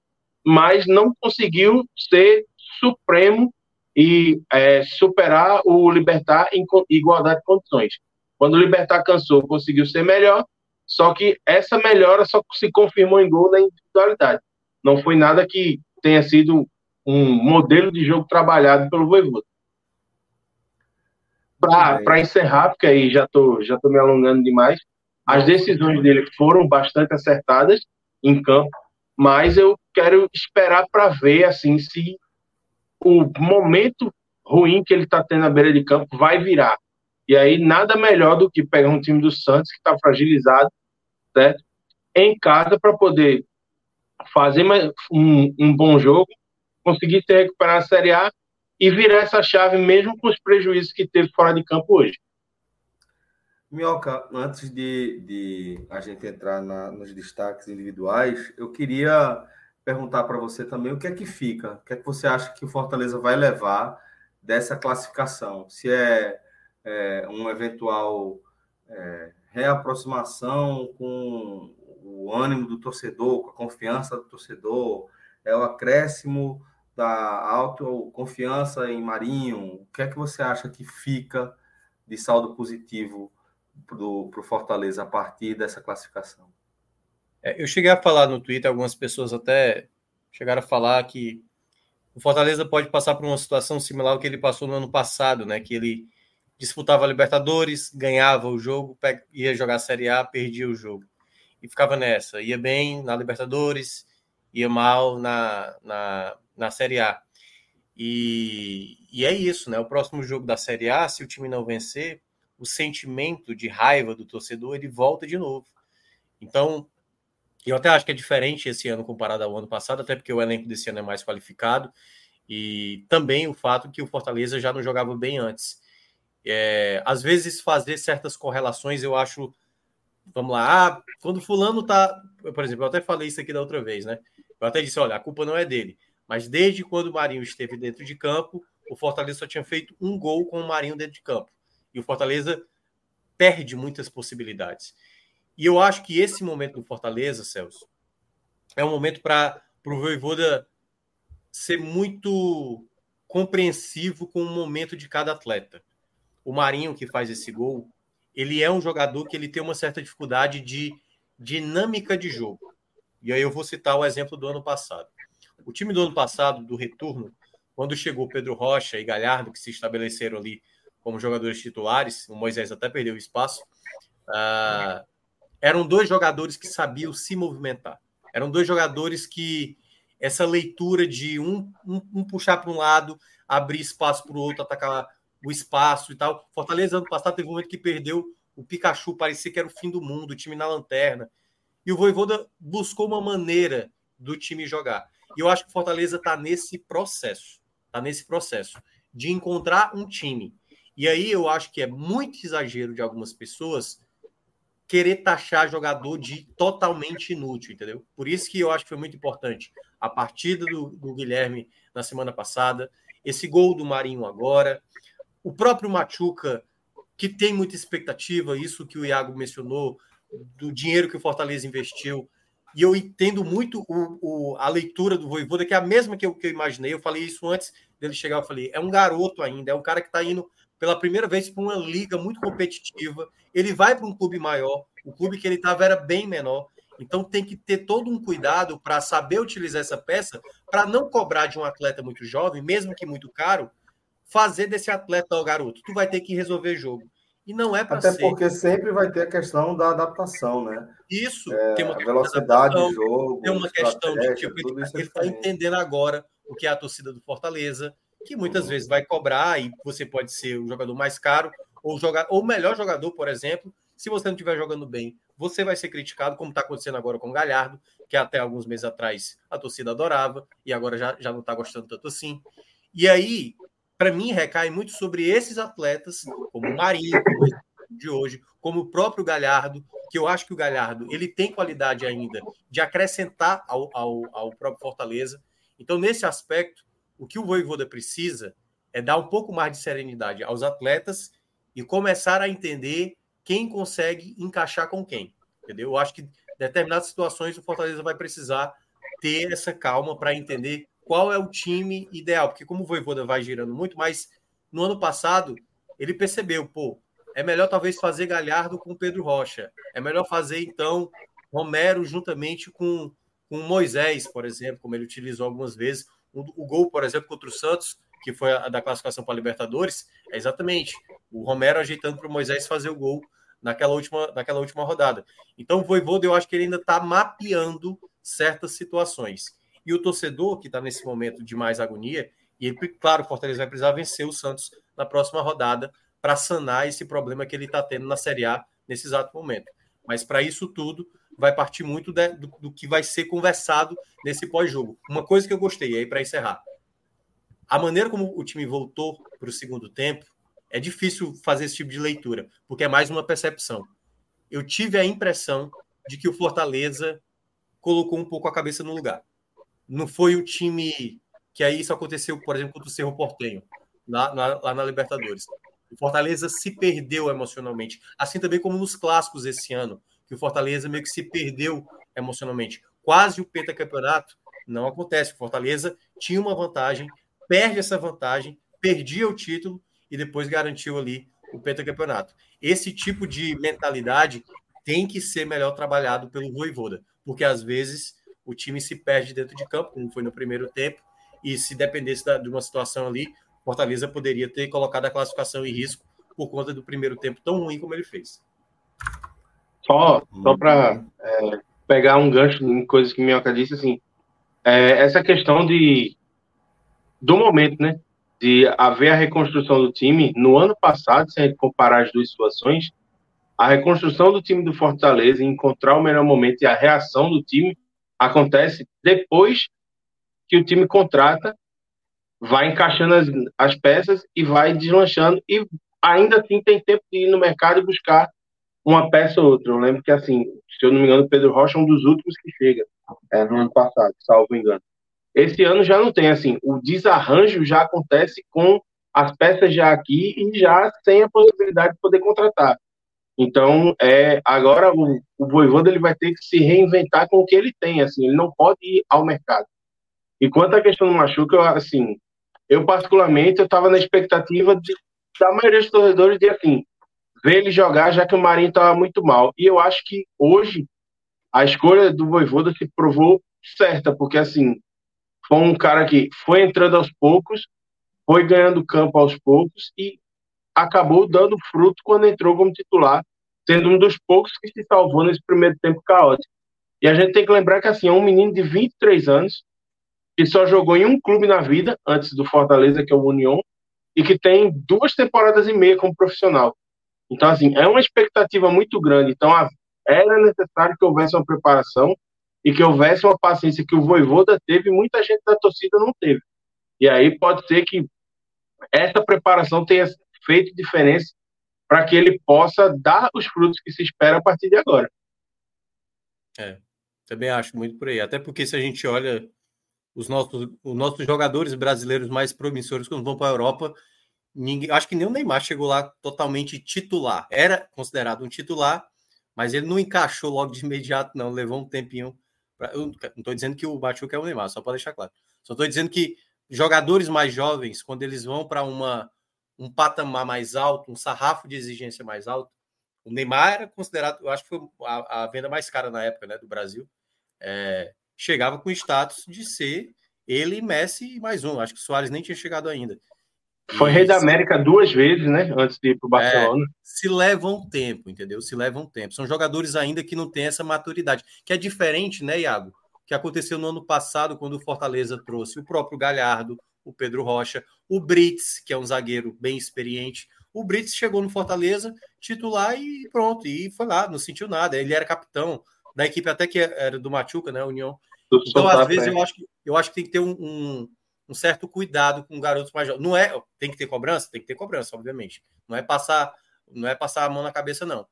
mas não conseguiu ser supremo e é, superar o Libertar em igualdade de condições. Quando o Libertar cansou, conseguiu ser melhor, só que essa melhora só se confirmou em gol na individualidade. Não foi nada que tenha sido um modelo de jogo trabalhado pelo Voivoda para encerrar, porque aí já tô, já tô me alongando demais, as decisões dele foram bastante acertadas em campo, mas eu quero esperar para ver assim se o momento ruim que ele está tendo na beira de campo vai virar. E aí nada melhor do que pegar um time do Santos que está fragilizado, certo? Em casa para poder fazer um, um bom jogo, conseguir se recuperar a Série A e virar essa chave mesmo com os prejuízos que teve fora de campo hoje. Minhoca, antes de, de a gente entrar na, nos destaques individuais, eu queria perguntar para você também o que é que fica, o que é que você acha que o Fortaleza vai levar dessa classificação? Se é, é uma eventual é, reaproximação com o ânimo do torcedor, com a confiança do torcedor, é o acréscimo da autoconfiança em Marinho. O que é que você acha que fica de saldo positivo para o Fortaleza a partir dessa classificação? É, eu cheguei a falar no Twitter, algumas pessoas até chegaram a falar que o Fortaleza pode passar por uma situação similar ao que ele passou no ano passado, né? Que ele disputava a Libertadores, ganhava o jogo, ia jogar a Série A, perdia o jogo. E ficava nessa. Ia bem na Libertadores, ia mal na, na, na Série A. E, e é isso, né? O próximo jogo da Série A, se o time não vencer, o sentimento de raiva do torcedor ele volta de novo. Então, eu até acho que é diferente esse ano comparado ao ano passado, até porque o elenco desse ano é mais qualificado. E também o fato que o Fortaleza já não jogava bem antes. É, às vezes, fazer certas correlações, eu acho. Vamos lá, ah, quando Fulano tá. Por exemplo, eu até falei isso aqui da outra vez, né? Eu até disse: olha, a culpa não é dele. Mas desde quando o Marinho esteve dentro de campo, o Fortaleza só tinha feito um gol com o Marinho dentro de campo. E o Fortaleza perde muitas possibilidades. E eu acho que esse momento do Fortaleza, Celso, é um momento para o Voivoda ser muito compreensivo com o momento de cada atleta. O Marinho, que faz esse gol, ele é um jogador que ele tem uma certa dificuldade de dinâmica de jogo. E aí eu vou citar o exemplo do ano passado. O time do ano passado, do retorno, quando chegou Pedro Rocha e Galhardo, que se estabeleceram ali como jogadores titulares, o Moisés até perdeu espaço, uh, eram dois jogadores que sabiam se movimentar. Eram dois jogadores que essa leitura de um, um, um puxar para um lado, abrir espaço para o outro, atacar o espaço e tal. Fortaleza ano passado teve um momento que perdeu o Pikachu, parecia que era o fim do mundo, o time na lanterna. E o Voivoda buscou uma maneira do time jogar. E eu acho que Fortaleza está nesse processo, está nesse processo de encontrar um time. E aí eu acho que é muito exagero de algumas pessoas querer taxar jogador de totalmente inútil, entendeu? Por isso que eu acho que foi muito importante a partida do, do Guilherme na semana passada, esse gol do Marinho agora, o próprio Machuca, que tem muita expectativa, isso que o Iago mencionou, do dinheiro que o Fortaleza investiu. E eu entendo muito o, o, a leitura do Voivoda, que é a mesma que eu, que eu imaginei. Eu falei isso antes dele chegar. Eu falei: é um garoto ainda, é um cara que está indo pela primeira vez para uma liga muito competitiva. Ele vai para um clube maior, o clube que ele estava era bem menor. Então tem que ter todo um cuidado para saber utilizar essa peça, para não cobrar de um atleta muito jovem, mesmo que muito caro, fazer desse atleta o garoto. Tu vai ter que resolver jogo. E não é para Até ser. porque sempre vai ter a questão da adaptação, né? Isso, é, tem uma velocidade do jogo. Tem uma questão de tipo, ele está entendendo agora o que é a torcida do Fortaleza, que muitas vezes vai cobrar e você pode ser o jogador mais caro ou jogar ou o melhor jogador, por exemplo. Se você não estiver jogando bem, você vai ser criticado, como está acontecendo agora com o Galhardo, que até alguns meses atrás a torcida adorava e agora já, já não está gostando tanto assim. E aí, para mim, recai muito sobre esses atletas, como o Marinho, de hoje, como o próprio Galhardo, que eu acho que o Galhardo ele tem qualidade ainda de acrescentar ao, ao, ao próprio Fortaleza. Então, nesse aspecto, o que o Voivoda precisa é dar um pouco mais de serenidade aos atletas e começar a entender quem consegue encaixar com quem. Entendeu? Eu acho que em determinadas situações o Fortaleza vai precisar ter essa calma para entender qual é o time ideal, porque como o Voivoda vai girando muito, mas no ano passado ele percebeu, pô, é melhor talvez fazer Galhardo com Pedro Rocha, é melhor fazer então Romero juntamente com, com Moisés, por exemplo, como ele utilizou algumas vezes, o, o gol, por exemplo, contra o Santos, que foi a da classificação para a Libertadores, é exatamente o Romero ajeitando para o Moisés fazer o gol naquela última, naquela última rodada. Então, o Voivoda, eu acho que ele ainda está mapeando certas situações. E o torcedor, que está nesse momento de mais agonia, e ele, claro, o Fortaleza vai precisar vencer o Santos na próxima rodada para sanar esse problema que ele está tendo na Série A nesse exato momento. Mas para isso tudo, vai partir muito de, do, do, que vai ser conversado nesse pós-jogo. Uma coisa que eu gostei, aí para encerrar, a maneira como o time voltou para o segundo tempo, é difícil fazer esse tipo de leitura, porque é mais uma percepção. Eu tive a impressão de que o Fortaleza colocou um pouco a cabeça no lugar. Não foi o time que aí isso aconteceu, por exemplo, contra o Cerro Portenho, lá, lá, lá na Libertadores. O Fortaleza se perdeu emocionalmente, assim também como nos clássicos esse ano, que o Fortaleza meio que se perdeu emocionalmente. Quase o pentacampeonato não acontece. Fortaleza tinha uma vantagem, perde essa vantagem, perdia o título e depois garantiu ali o pentacampeonato. Esse tipo de mentalidade tem que ser melhor trabalhado pelo Voivoda, porque às vezes o time se perde dentro de campo, como foi no primeiro tempo, e se dependesse da, de uma situação ali, Fortaleza poderia ter colocado a classificação em risco por conta do primeiro tempo tão ruim como ele fez. Só, só para é, pegar um gancho em coisas que Minhoca disse, assim, é, essa questão de do momento, né? De haver a reconstrução do time no ano passado, se a gente comparar as duas situações, a reconstrução do time do Fortaleza, encontrar o melhor momento e a reação do time acontece depois que o time contrata, vai encaixando as, as peças e vai deslanchando e ainda assim tem tempo de ir no mercado e buscar uma peça ou outra. Eu lembro que, assim, se eu não me engano, Pedro Rocha é um dos últimos que chega é, no ano passado, salvo engano. Esse ano já não tem, assim, o desarranjo já acontece com as peças já aqui e já sem a possibilidade de poder contratar. Então, é, agora o, o Voivoda ele vai ter que se reinventar com o que ele tem, assim, ele não pode ir ao mercado. E quanto à questão do Machuca, eu, assim, eu particularmente, eu estava na expectativa de, da maioria dos torcedores de, assim, ver ele jogar, já que o Marinho estava muito mal. E eu acho que hoje a escolha do Voivoda se provou certa, porque, assim, foi um cara que foi entrando aos poucos, foi ganhando campo aos poucos e acabou dando fruto quando entrou como titular, sendo um dos poucos que se salvou nesse primeiro tempo caótico. E a gente tem que lembrar que assim, é um menino de 23 anos que só jogou em um clube na vida antes do Fortaleza, que é o União, e que tem duas temporadas e meia como profissional. Então, assim, é uma expectativa muito grande. Então, era necessário que houvesse uma preparação e que houvesse uma paciência que o Voivoda teve e muita gente da torcida não teve. E aí pode ser que essa preparação tenha feito diferença para que ele possa dar os frutos que se espera a partir de agora. É, também acho muito por aí. Até porque se a gente olha os nossos, os nossos jogadores brasileiros mais promissores quando vão para a Europa, ninguém, acho que nem o Neymar chegou lá totalmente titular. Era considerado um titular, mas ele não encaixou logo de imediato, não. Levou um tempinho. Pra, eu não estou dizendo que o Bachuca é o Neymar, só para deixar claro. Só estou dizendo que jogadores mais jovens, quando eles vão para uma um patamar mais alto, um sarrafo de exigência mais alto. O Neymar era considerado, eu acho que foi a, a venda mais cara na época, né, do Brasil. É, chegava com status de ser ele e Messi e mais um. Acho que o Soares nem tinha chegado ainda. Foi e rei da América duas vezes, né? Antes de ir para o Barcelona. É, se levam tempo, entendeu? Se levam tempo. São jogadores ainda que não têm essa maturidade, que é diferente, né, Iago? Que aconteceu no ano passado, quando o Fortaleza trouxe o próprio Galhardo, o Pedro Rocha, o Brits, que é um zagueiro bem experiente. O Brits chegou no Fortaleza, titular e pronto, e foi lá, não sentiu nada. Ele era capitão da equipe até que era do Machuca, né, União. Então, às vezes, eu acho, que, eu acho que tem que ter um, um, um certo cuidado com garotos mais jovens. Não é, tem que ter cobrança? Tem que ter cobrança, obviamente. Não é passar, não é passar a mão na cabeça, não.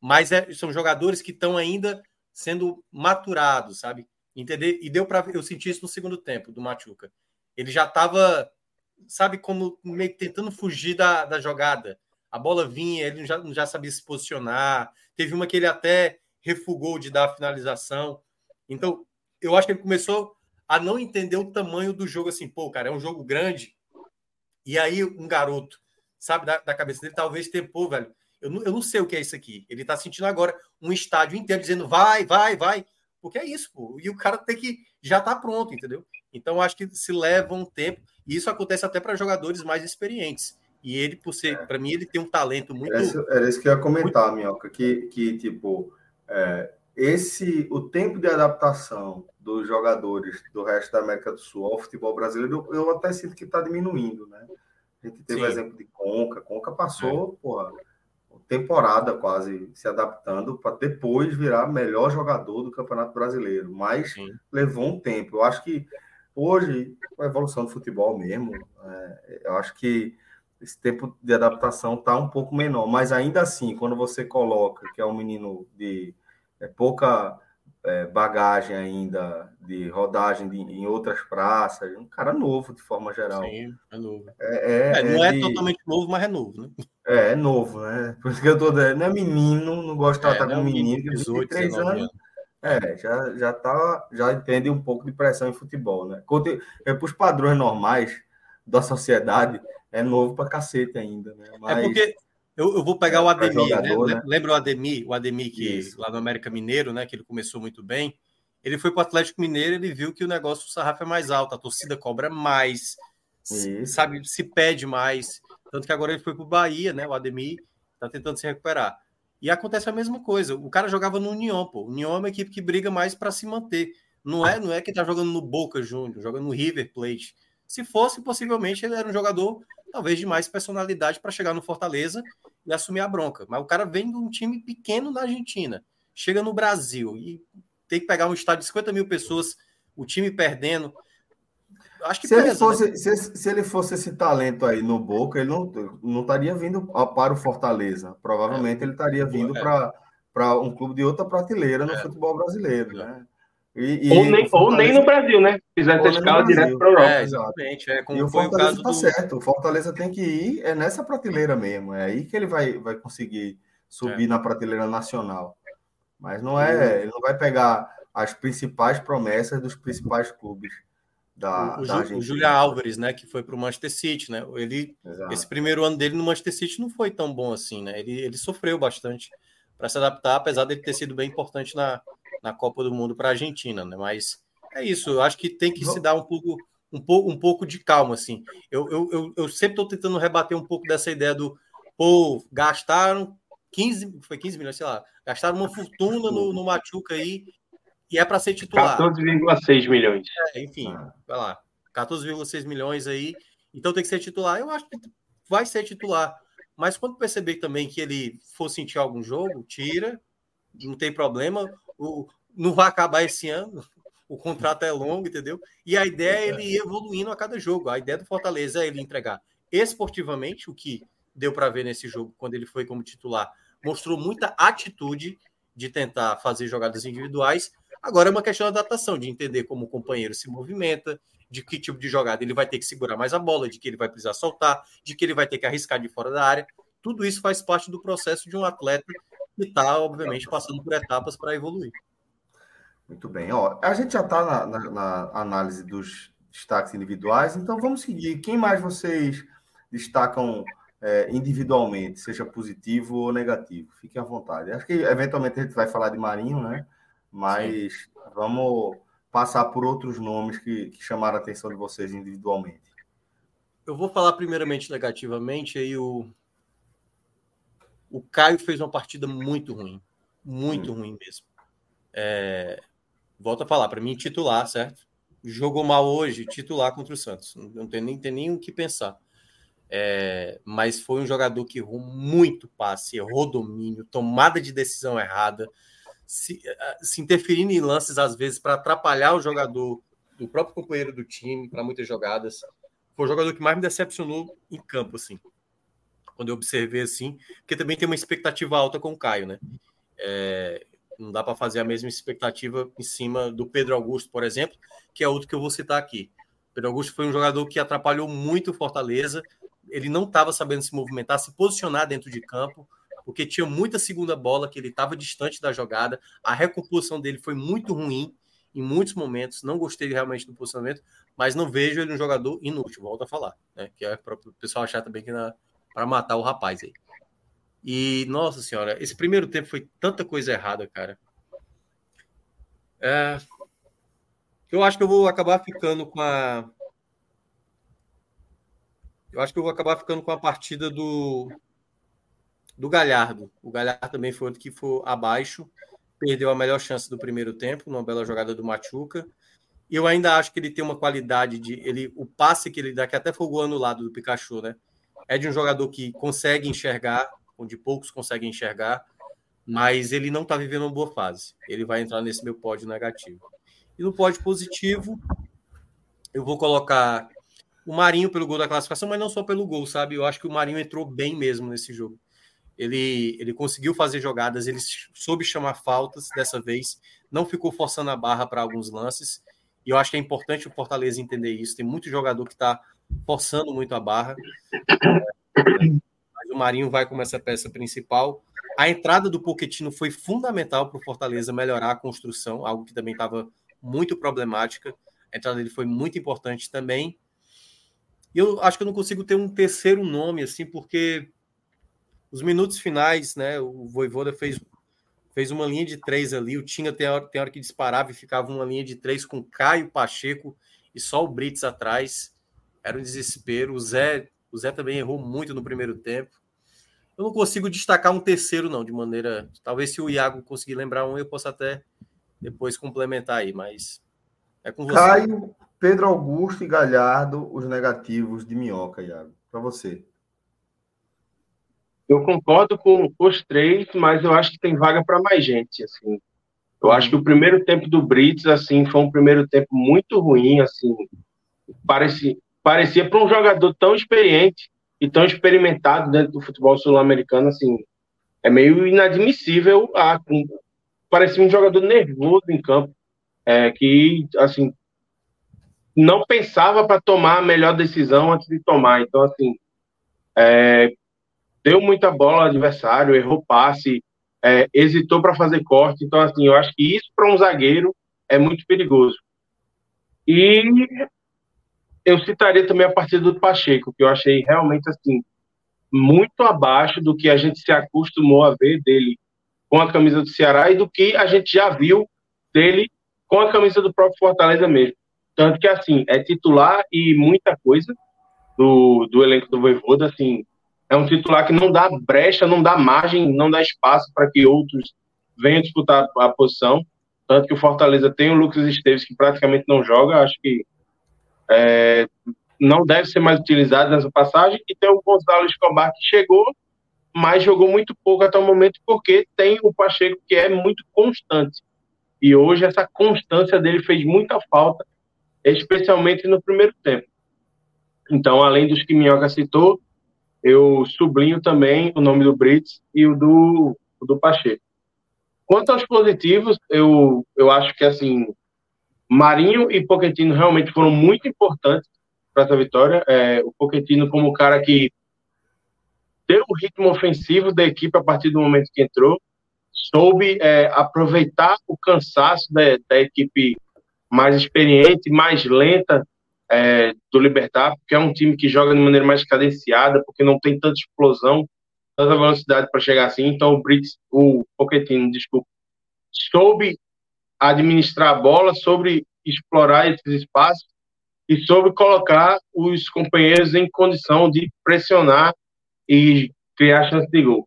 Mas é, são jogadores que estão ainda sendo maturados, sabe? Entender? E deu para eu sentir isso no segundo tempo do Machuca ele já estava, sabe, como meio tentando fugir da, da jogada. A bola vinha, ele já, já sabia se posicionar. Teve uma que ele até refugou de dar a finalização. Então, eu acho que ele começou a não entender o tamanho do jogo assim, pô, cara, é um jogo grande. E aí, um garoto, sabe, da, da cabeça dele, talvez tenha, pô, velho, eu não, eu não sei o que é isso aqui. Ele tá sentindo agora um estádio inteiro dizendo vai, vai, vai. Porque é isso, pô. E o cara tem que já tá pronto, entendeu? Então, acho que se leva um tempo, e isso acontece até para jogadores mais experientes. E ele, por ser, é. para mim, ele tem um talento muito. Era isso, era isso que eu ia comentar, muito... Minhoca, que, que tipo, é, esse, o tempo de adaptação dos jogadores do resto da América do Sul ao futebol brasileiro, eu, eu até sinto que está diminuindo, né? A gente teve o exemplo de Conca, Conca passou, é. porra, temporada quase se adaptando para depois virar melhor jogador do Campeonato Brasileiro, mas Sim. levou um tempo. Eu acho que Hoje, com a evolução do futebol mesmo, é, eu acho que esse tempo de adaptação está um pouco menor, mas ainda assim, quando você coloca que é um menino de é, pouca é, bagagem ainda, de rodagem de, em outras praças, um cara novo de forma geral. Sim, é novo. É, é, é não é, de... totalmente novo, mas é novo, né? É, é novo, né? Por isso que eu tô dizendo, não é menino, não gosto de tratar como menino, 18, 23 anos. anos É, já, já, tá, já entende um pouco de pressão em futebol, né? É, para os padrões normais da sociedade, é novo para cacete ainda, né? É Mas, é porque eu, eu vou pegar é, o Ademir, né? jogador, né? né? Lembra o Ademir? O Ademir que Isso. lá no América Mineiro, né? Que ele começou muito bem. Ele foi para o Atlético Mineiro, ele viu que o negócio do sarrafo é mais alto, a torcida cobra mais, sabe, se pede mais. Tanto que agora ele foi para o Bahia, né? O Ademir está tentando se recuperar. E acontece a mesma coisa. O cara jogava no União, pô. União é uma equipe que briga mais para se manter. Não é, não é que tá jogando no Boca Juniors, joga no River Plate. Se fosse, possivelmente ele era um jogador talvez de mais personalidade para chegar no Fortaleza e assumir a bronca. Mas o cara vem de um time pequeno na Argentina, chega no Brasil e tem que pegar um estádio de 50 mil pessoas, o time perdendo. Acho que se, pesa, ele fosse, né? se, se, ele fosse esse talento aí no Boca, ele não, não estaria vindo para o Fortaleza. Provavelmente é. ele estaria vindo é. para um clube de outra prateleira no é. futebol brasileiro, né? E, e ou, nem, ou nem no Brasil, né? Fizesse a escala direto para a Europa. É, exatamente. É, como e o Fortaleza está do... certo. O Fortaleza tem que ir é nessa prateleira mesmo. É aí que ele vai, vai conseguir subir é. na prateleira nacional. Mas não é, ele não vai pegar as principais promessas dos principais clubes da, o, da o Julian Álvares, né, que foi para o Manchester City, né? Ele, esse primeiro ano dele no Manchester City não foi tão bom assim, né? Ele, ele sofreu bastante para se adaptar, apesar dele ter sido bem importante na, na Copa do Mundo para a Argentina, né? Mas é isso, eu acho que tem que se dar um pouco, um pouco, um pouco de calma, assim. Eu, eu, eu, eu sempre estou tentando rebater um pouco dessa ideia do, pô, gastaram 15, foi 15 milhões, sei lá, gastaram uma fortuna no, no Machuca aí e é para ser titular. 14,6 milhões. É, enfim, vai lá. 14,6 milhões aí. Então tem que ser titular. Eu acho que vai ser titular. Mas quando perceber também que ele for sentir algum jogo, tira, não tem problema. O, não vai acabar esse ano. O contrato é longo, entendeu? E a ideia é ele ir evoluindo a cada jogo. A ideia do Fortaleza é ele entregar esportivamente o que deu para ver nesse jogo quando ele foi como titular. Mostrou muita atitude de tentar fazer jogadas individuais Agora é uma questão de adaptação, de entender como o companheiro se movimenta, de que tipo de jogada ele vai ter que segurar mais a bola, de que ele vai precisar soltar, de que ele vai ter que arriscar de fora da área. Tudo isso faz parte do processo de um atleta que está, obviamente, passando por etapas para evoluir. Muito bem. Ó, a gente já está na, na, na, análise dos destaques individuais, então vamos seguir. Quem mais vocês destacam é, individualmente, seja positivo ou negativo? Fiquem à vontade. Acho que eventualmente a gente vai falar de Marinho, né? Mas Sim. vamos passar por outros nomes que, que chamaram a atenção de vocês individualmente. Eu vou falar primeiramente negativamente, aí o, o Caio fez uma partida muito ruim, muito hum. ruim mesmo. É, volto a falar, para mim, titular, certo? Jogou mal hoje, titular contra o Santos. Não tem nem, tem nem o que pensar. É, mas foi um jogador que errou muito passe, errou domínio, tomada de decisão errada, se, eh, se interferindo em lances, às vezes, para atrapalhar o jogador, do próprio companheiro do time, para muitas jogadas. Foi o jogador que mais me decepcionou em campo, assim. Quando eu observei assim, porque também tem uma expectativa alta com o Caio, né? É, não dá para fazer a mesma expectativa em cima do Pedro Augusto, por exemplo, que é outro que eu vou citar aqui. Pedro Augusto foi um jogador que atrapalhou muito o Fortaleza. Ele não estava sabendo se movimentar, se posicionar dentro de campo porque tinha muita segunda bola, que ele estava distante da jogada, a recomposição dele foi muito ruim em muitos momentos, não gostei realmente do posicionamento, mas não vejo ele um jogador inútil, volto a falar, né? que é para o pessoal achar também que para matar o rapaz aí. E, nossa senhora, esse primeiro tempo foi tanta coisa errada, cara. É, eu acho que eu vou acabar ficando com a. Eu acho que eu vou acabar ficando com a partida do do Galhardo. O Galhardo também foi outro que foi abaixo, perdeu a melhor chance do primeiro tempo, numa bela jogada do Machuca. E eu ainda acho que ele tem uma qualidade de. ele O passe que ele dá, que até foi o gol anulado do Pikachu, né? É de um jogador que consegue enxergar, onde poucos conseguem enxergar, mas ele não está vivendo uma boa fase. Ele vai entrar nesse meu pódio negativo. E no pódio positivo, eu vou colocar o Marinho pelo gol da classificação, mas não só pelo gol, sabe? Eu acho que o Marinho entrou bem mesmo nesse jogo. Ele, ele conseguiu fazer jogadas, ele soube chamar faltas dessa vez, não ficou forçando a barra para alguns lances. E eu acho que é importante o Fortaleza entender isso. Tem muito jogador que está forçando muito a barra. Mas o Marinho vai como essa peça principal. A entrada do Pochettino foi fundamental para o Fortaleza melhorar a construção, algo que também estava muito problemática. A entrada dele foi muito importante também. E eu acho que eu não consigo ter um terceiro nome, assim, porque os minutos finais, né? O Voivoda fez, fez uma linha de três ali. O Tinga tem hora, tem hora que disparava e ficava uma linha de três com Caio Pacheco e só o Brits atrás. Era um desespero. O Zé, o Zé também errou muito no primeiro tempo. Eu não consigo destacar um terceiro, não, de maneira. Talvez se o Iago conseguir lembrar um, eu possa até depois complementar aí, mas é com você. Caio, Pedro Augusto e Galhardo, os negativos de Minhoca, Iago. Para você. Eu concordo com os três, mas eu acho que tem vaga para mais gente, assim. Eu acho que o primeiro tempo do Brits, assim, foi um primeiro tempo muito ruim, assim. Parecia, parecia para um jogador tão experiente e tão experimentado dentro do futebol sul-americano, assim, é meio inadmissível. A, um, parecia um jogador nervoso em campo, é, que, assim, não pensava para tomar a melhor decisão antes de tomar. Então, assim, é, deu muita bola ao adversário, errou passe, é, hesitou para fazer corte. Então, assim, eu acho que isso para um zagueiro é muito perigoso. E eu citaria também a partida do Pacheco, que eu achei realmente assim muito abaixo do que a gente se acostumou a ver dele com a camisa do Ceará e do que a gente já viu dele com a camisa do próprio Fortaleza mesmo. Tanto que, assim, é titular e muita coisa do, do elenco do Voivoda, assim, é um titular que não dá brecha, não dá margem, não dá espaço para que outros venham disputar a posição. Tanto que o Fortaleza tem o Lucas Esteves, que praticamente não joga, acho que é, não deve ser mais utilizado nessa passagem, e tem o Gonzalo Escobar, que chegou, mas jogou muito pouco até o momento, porque tem o Pacheco, que é muito constante. E hoje essa constância dele fez muita falta, especialmente no primeiro tempo. Então, além dos que Minhoca citou, eu sublinho também o nome do Brits e o do, do Pacheco. Quanto aos positivos, eu, eu acho que assim Marinho e Pochettino realmente foram muito importantes para essa vitória. É, o Pochettino como o cara que deu o ritmo ofensivo da equipe a partir do momento que entrou, soube é, aproveitar o cansaço da, da, equipe mais experiente, mais lenta é, do Libertar, porque é um time que joga de maneira mais cadenciada, porque não tem tanta explosão, tanta velocidade para chegar assim. Então o Brits, o Pochettino, desculpa, soube administrar a bola, sobre explorar esses espaços e sobre colocar os companheiros em condição de pressionar e criar chance de gol.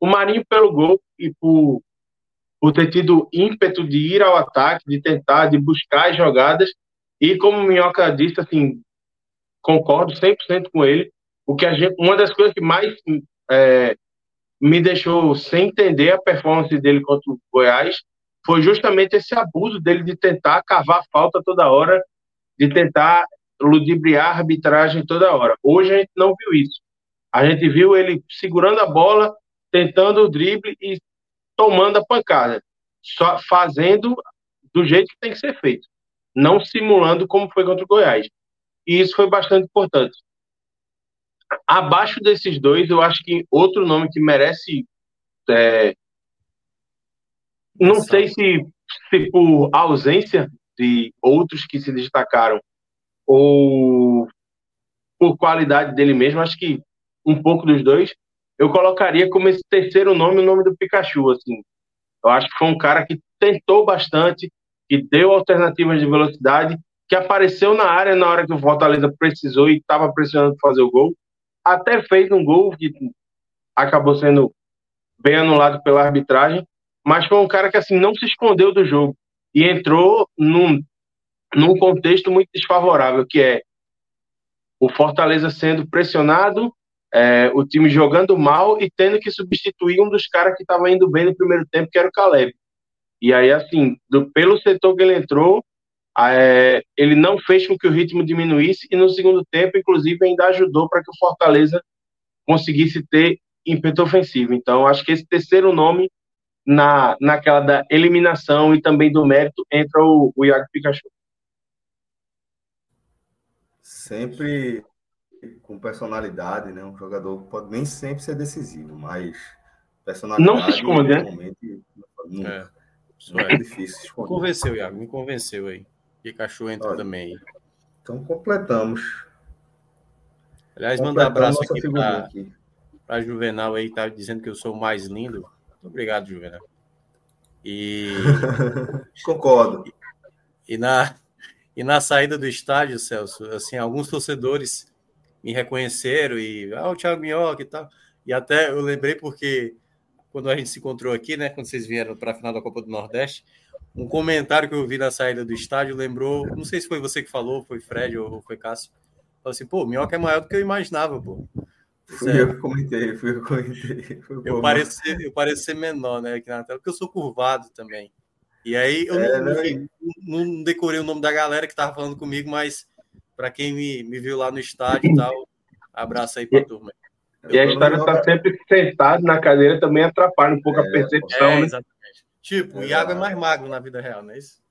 O Marinho pelo gol e por, por ter tido ímpeto de ir ao ataque, de tentar, de buscar as jogadas e como o Minhoca disse, assim, concordo 100% com ele. O que a gente, uma das coisas que mais é, me deixou sem entender a performance dele contra o Goiás foi justamente esse abuso dele de tentar cavar falta toda hora, de tentar ludibriar a arbitragem toda hora. Hoje a gente não viu isso. A gente viu ele segurando a bola, tentando o drible e tomando a pancada, só fazendo do jeito que tem que ser feito não simulando como foi contra o Goiás. E isso foi bastante importante. Abaixo desses dois, eu acho que outro nome que merece. É, não sei se, se por ausência de outros que se destacaram ou por qualidade dele mesmo, acho que um pouco dos dois, eu colocaria como esse terceiro nome o nome do Pikachu. Assim. Eu acho que foi um cara que tentou bastante, que deu alternativas de velocidade, que apareceu na área na hora que o Fortaleza precisou e estava pressionando fazer o gol. Até fez um gol que acabou sendo bem anulado pela arbitragem, mas foi um cara que assim não se escondeu do jogo e entrou num, num contexto muito desfavorável, que é o Fortaleza sendo pressionado, é, o time jogando mal e tendo que substituir um dos caras que estava indo bem no primeiro tempo, que era o Caleb. E aí, assim, do, pelo setor que ele entrou, é, ele não fez com que o ritmo diminuísse e no segundo tempo, inclusive, ainda ajudou para que o Fortaleza conseguisse ter ímpeto ofensivo. Então, acho que esse terceiro nome na, naquela da eliminação e também do mérito entra o, o Iago Pikachu. Sempre com personalidade, né? Um jogador pode nem sempre ser decisivo, mas Personalidade. Não se esconde, né? Nunca. É. Isso é difícil esconder. Me convenceu, Iago, me convenceu aí. Pikachu entra Olha, também. Então completamos. Aliás, mandar um abraço aqui para Juvenal aí, tá dizendo que eu sou o mais lindo. Muito obrigado, Juvenal. E. Concordo. E, e, na, e na saída do estádio, Celso, assim, alguns torcedores me reconheceram e. Ah, o Thiago Minhoca e tal. E até eu lembrei porque quando a gente se encontrou aqui, né, quando vocês vieram para a final da Copa do Nordeste, um comentário que eu vi na saída do estádio lembrou, não sei se foi você que falou, foi Fred ou foi Cássio, falou assim, pô, Minhoca é maior do que eu imaginava, pô. Fui eu que comentei, fui eu que comentei. eu, pareço eu pareço ser menor, né, aqui na tela, porque eu sou curvado também. E aí eu é, não, né? não, não, decorei o nome da galera que estava falando comigo, mas para quem me, me viu lá no estádio e tal, abraço aí para a turma. E a história está sempre sentado na cadeira também atrapalha um pouco é, a percepção, é, né? Exatamente. Tipo, o Iago é mais magro na vida real, não é isso?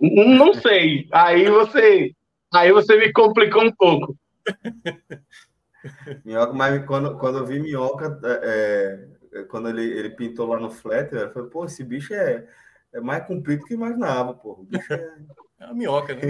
Não sei. Aí você, aí você me complicou um pouco. Minhoca, mas quando, quando eu vi Minhoca, é, é, quando ele, ele pintou lá no Flatter, eu falei, pô, esse bicho é, é mais comprido que imaginava, pô. O bicho é... É uma minhoca, né?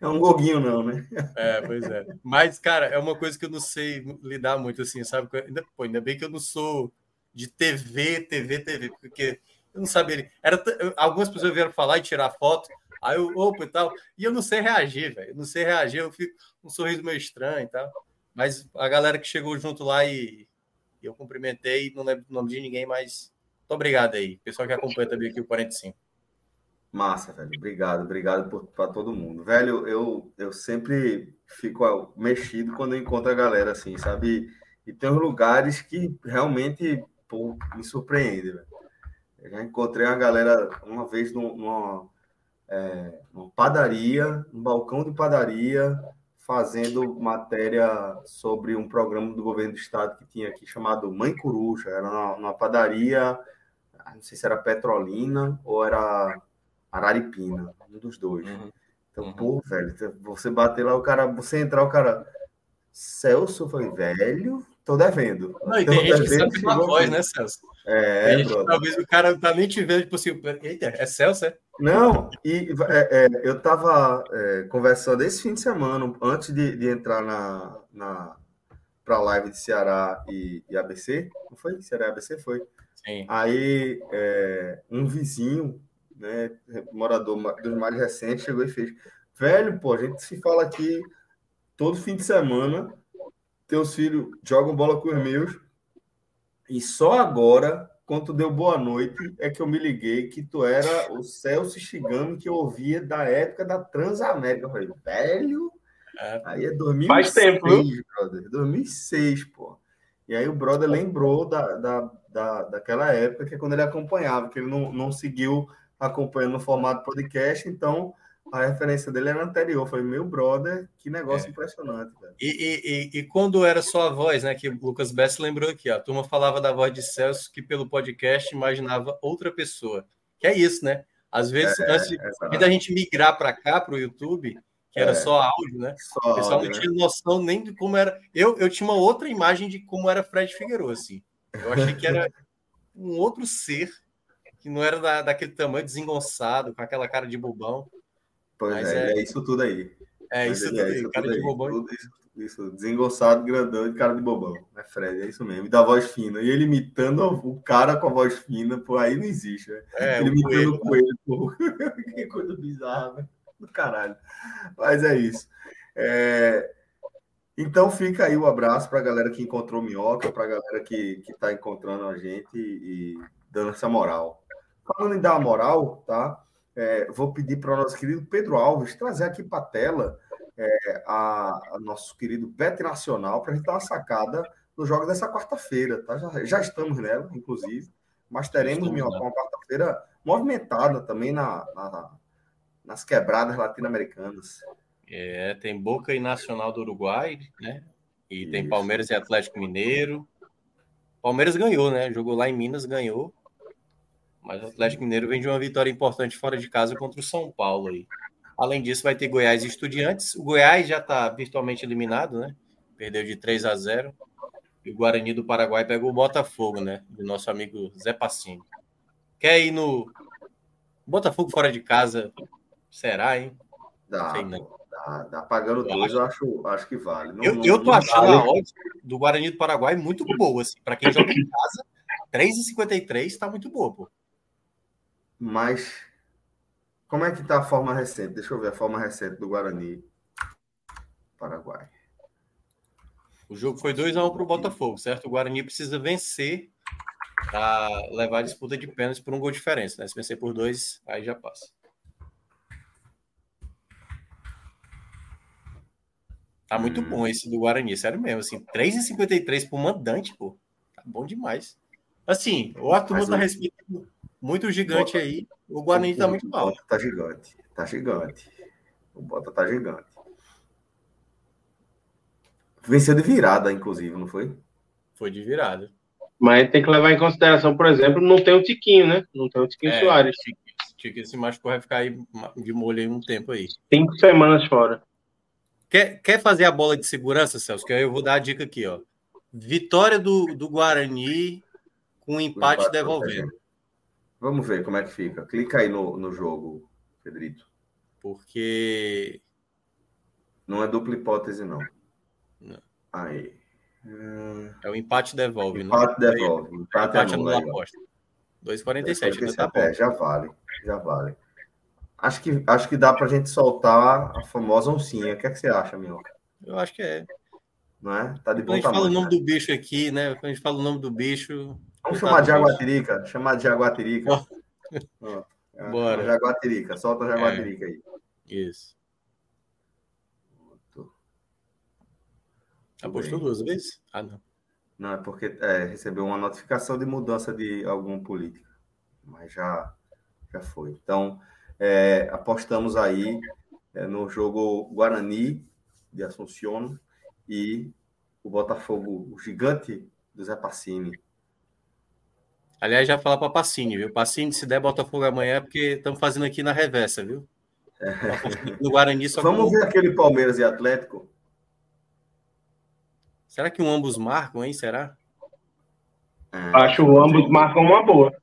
é um goguinho, não, né? É, pois é. Mas, cara, é uma coisa que eu não sei lidar muito, assim, sabe? Ainda, pô, ainda bem que eu não sou de TV, TV, TV, porque eu não sabia. Era, algumas pessoas vieram falar e tirar foto, aí eu, opa e tal, e eu não sei reagir, velho. Eu não sei reagir, eu fico um sorriso meio estranho e tal. Mas a galera que chegou junto lá e, e eu cumprimentei, não lembro o nome de ninguém, mas muito obrigado aí. Pessoal que acompanha também aqui o 45. Massa, velho. Obrigado, obrigado para todo mundo. Velho, eu, eu sempre fico mexido quando encontro a galera assim, sabe? E tem lugares que realmente pô, me surpreende, velho. Eu já encontrei uma galera uma vez numa, é, numa padaria, um balcão de padaria, fazendo matéria sobre um programa do governo do estado que tinha aqui chamado Mãe Coruja. Era numa, numa padaria, não sei se era Petrolina ou era Araripina, um dos dois. Uhum. Então, uhum. pô, velho, você bater lá, o cara, você entrar, o cara. Celso foi velho, tô devendo. Não, e tem gente que sabe pela voz, né, Celso? É, gente, talvez o cara não tá nem te vendo, tipo assim, eita, é Celso, é? Não, e é, é, eu tava é, conversando esse fim de semana, antes de, de entrar na, na pra live de Ceará e, e ABC, não foi? Ceará e ABC foi. Sim. Aí é, um vizinho né, morador dos mais recentes, chegou e fez: Velho, pô, a gente se fala aqui todo fim de semana, teus filhos jogam bola com os meus, e só agora, quando tu deu boa noite, é que eu me liguei que tu era o Celso Shigami que eu ouvia da época da Transamérica. Eu falei, velho, é. aí é 2006, Faz tempo, brother, 2006, pô. E aí o brother lembrou da, da, da, daquela época, que é quando ele acompanhava, que ele não, não seguiu acompanhando no formato podcast, então a referência dele era anterior. Foi meu brother, que negócio é. impressionante. E, e, e, quando era só a voz, né? Que o Lucas Bess lembrou aqui, ó, a turma falava da voz de Celso que pelo podcast imaginava outra pessoa. Que é isso, né? Às vezes, é, antes é, da gente migrar para cá, para o YouTube, que era é. só áudio, né? Só o pessoal áudio, não tinha né? noção nem de como era. Eu, eu tinha uma outra imagem de como era Fred Figueiredo, assim. Eu achei que era um outro ser que não era da, daquele tamanho desengonçado, com aquela cara de bobão. Pois é, é, é, isso tudo aí. É Mas isso tudo é aí, cara tudo de bobão. Tudo isso, isso, desengonçado, grandão e cara de bobão. É Fred, é isso mesmo. E da voz fina. E ele imitando o cara com a voz fina, por aí não existe. Né? É, ele imitando o coelho, pô. que coisa bizarra, né? Do caralho. Mas é isso. É... Então fica aí o abraço para a galera que encontrou minhoca, para a galera que está encontrando a gente e, e dando essa moral. Falando em dar moral, tá? É, vou pedir para o nosso querido Pedro Alves trazer aqui para a tela é, a, a, nosso querido Bet Nacional para a gente dar uma sacada no jogo dessa quarta-feira, tá? Já, já, estamos nela, inclusive, mas teremos uma quarta-feira movimentada também na, na, nas quebradas latino-americanas. É, tem Boca e Nacional do Uruguai, né? E Isso. tem Palmeiras e Atlético Mineiro. Palmeiras ganhou, né? Jogou lá em Minas, ganhou. Mas o Atlético Mineiro vem de uma vitória importante fora de casa contra o São Paulo aí. Além disso, vai ter Goiás e Estudiantes. O Goiás já está virtualmente eliminado, né? Perdeu de 3 a 0. E o Guarani do Paraguai pegou o Botafogo, né? Do nosso amigo Zé Passini. Quer ir no Botafogo fora de casa? Será, hein? Dá, dá, dá, pagando eu dois, acho. eu acho, acho que vale. Não, eu, não, eu tô achando vale. a odds do Guarani do Paraguai muito boa, assim. Para quem joga em casa, 3,53 está muito boa, pô. Mas como é que tá a forma recente? Deixa eu ver a forma recente do Guarani Paraguai. O jogo foi 2x1 um para o Botafogo, certo? O Guarani precisa vencer para levar a disputa de pênaltis por um gol de diferença. Né? Se vencer por dois, aí já passa. Tá muito hum. bom esse do Guarani, sério mesmo. Assim, 3,53 pro mandante, pô. Tá bom demais. Assim, o Arthur tá respeitando muito gigante Bota. aí. O Guarani tá muito alto. Tá gigante. Tá gigante. O Bota tá gigante. Venceu de virada, inclusive, não foi? Foi de virada. Mas tem que levar em consideração, por exemplo, não tem o Tiquinho, né? Não tem o Tiquinho é, Soares. Tiquinho se machucou, vai ficar aí de molho aí um tempo aí. Cinco semanas fora. Quer, quer fazer a bola de segurança, Celso? Que eu vou dar a dica aqui, ó. Vitória do, do Guarani com empate, empate devolvendo. Vamos ver como é que fica. Clica aí no, no jogo, Pedrito. Porque. Não é dupla hipótese, não. Aí. É o empate devolve, empate né? devolve. Empate, empate anula a aposta. 2,47. Tá é, já vale. Já vale. Acho que, acho que dá pra gente soltar a famosa oncinha. O que, é que você acha, meu? Eu acho que é. Não é? Tá de bom Quando a gente tamanho, fala o nome né? do bicho aqui, né? Quando a gente fala o nome do bicho. Vamos chamar de Jaguatirica. Chamar de Jaguatirica. Oh. Bora. Jaguatirica. Solta a Jaguatirica é. aí. Isso. Apostou duas vezes? Ah, não. Não, é porque é, recebeu uma notificação de mudança de algum político. Mas já, já foi. Então, é, apostamos aí é, no jogo Guarani de Assunção e o Botafogo, o gigante do Zé Passini. Aliás, já falar para Passini, viu? Passini, se der Botafogo amanhã, é porque estamos fazendo aqui na reversa, viu? No Guarani só Vamos ver aquele Palmeiras e Atlético. Será que um ambos marcam, hein? Será? É, Acho o ambos marcam uma boa.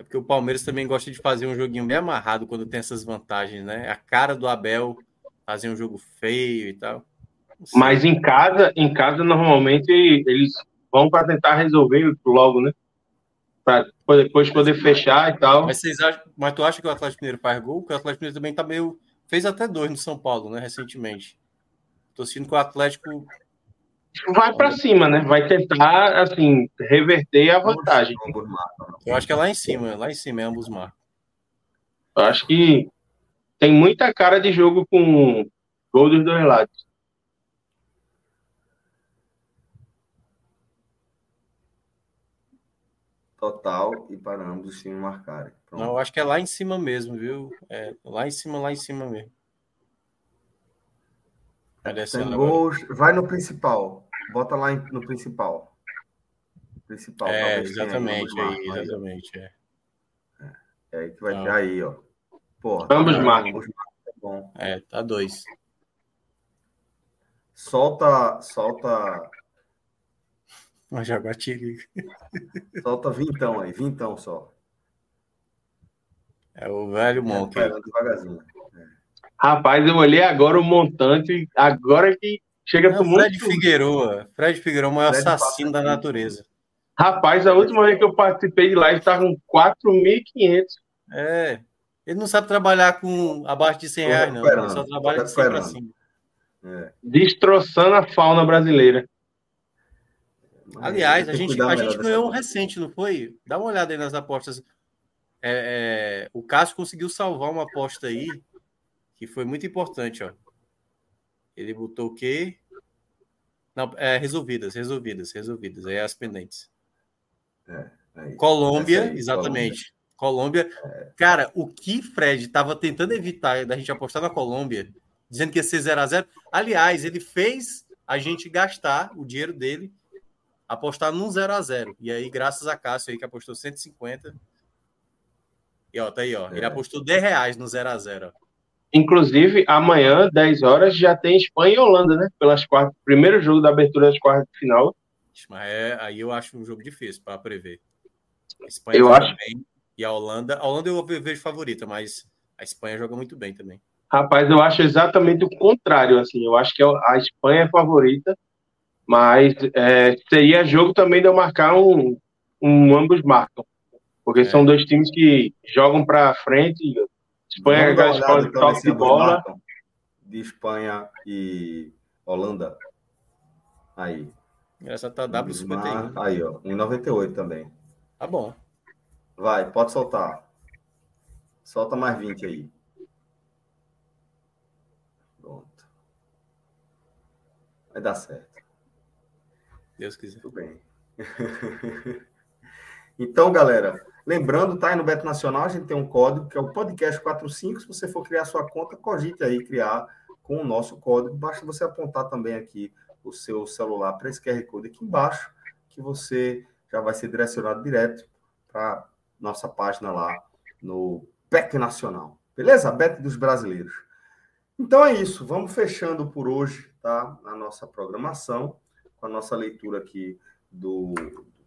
É porque o Palmeiras também gosta de fazer um joguinho bem amarrado quando tem essas vantagens, né? A cara do Abel fazer um jogo feio e tal. Mas em casa, em casa normalmente eles vão para tentar resolver logo, né? Para depois poder fechar e tal. Mas vocês acham, mas tu acha que o Atlético Mineiro faz gol? Porque o Atlético Mineiro também tá meio Fez até dois no São Paulo, né, recentemente. Tô sentindo que o Atlético vai para cima, né? Vai tentar assim reverter a vantagem. Eu acho que é lá em cima, lá em cima é ambos marcos. Eu acho que tem muita cara de jogo com gol dos dois lados. Total e para ambos os times marcarem. Pronto. Não, eu acho que é lá em cima mesmo, viu? É, lá em cima, lá em cima mesmo. Tem gols, vai no principal. Bota lá no principal. Principal. É, exatamente, aí, exatamente. É. é. É aí que vai ter aí, ó. Porra, ambos tá marcos. Tá bom. É, tá dois. Solta, solta uma jaguatirica. Solta vintão aí, vintão só. É o velho monte. É, devagarzinho. É. Rapaz, eu olhei agora o montante, agora que chega para o Fred Figueroa. Fred Figueroa, o maior Fred assassino da natureza. Rapaz, a última vez que eu participei de live estava com 4.500. É. Ele não sabe trabalhar com abaixo de 100 reais, não. Ele só trabalha de 100 para cima. É. Destroçando a fauna brasileira. Aliás, a gente, a gente ganhou um recente, não foi? Dá uma olhada aí nas apostas. É, é, o Cássio conseguiu salvar uma aposta aí que foi muito importante, ó. Ele botou o quê? Não, é, resolvidas, resolvidas, resolvidas. Aí as pendentes. É, Colômbia, aí, exatamente. Colômbia. Colômbia. É. Cara, o que Fred estava tentando evitar da gente apostar na Colômbia, dizendo que ia ser 0 a 0 Aliás, ele fez a gente gastar o dinheiro dele apostar num 0 a 0 E aí, graças a Cássio aí, que apostou 150. E ó, tá aí, ó. Ele é. apostou 10 reais no 0 a 0 inclusive, amanhã, 10 horas, já tem Espanha e Holanda, né? Pelas quartas, primeiro jogo da abertura das quartas de final. Mas é, aí eu acho um jogo difícil para prever. A Espanha eu acho. bem e a Holanda. A Holanda eu vejo favorita, mas a Espanha joga muito bem também. Rapaz, eu acho exatamente o contrário. Assim, eu acho que a Espanha é favorita, mas é, seria jogo também de eu marcar um, um ambos marcam, porque é. são dois times que jogam para frente. Espanha é aquela escola de toque de bola. De Espanha e Holanda. Aí. Essa tá W51. Aí, ó. 1,98 também. Tá bom. Vai, pode soltar. Solta mais 20 aí. Pronto. Vai dar certo. Deus quiser. Tudo bem. então, galera, lembrando, tá no Beto Nacional, a gente tem um código que é o podcast 45. Se você for criar sua conta, cogite aí criar com o nosso código. Basta você apontar também aqui o seu celular para esse QR Code aqui embaixo, que você já vai ser direcionado direto para nossa página lá no Bet Nacional. Beleza? Bet dos brasileiros. Então é isso. Vamos fechando por hoje, tá? A nossa programação, com a nossa leitura aqui do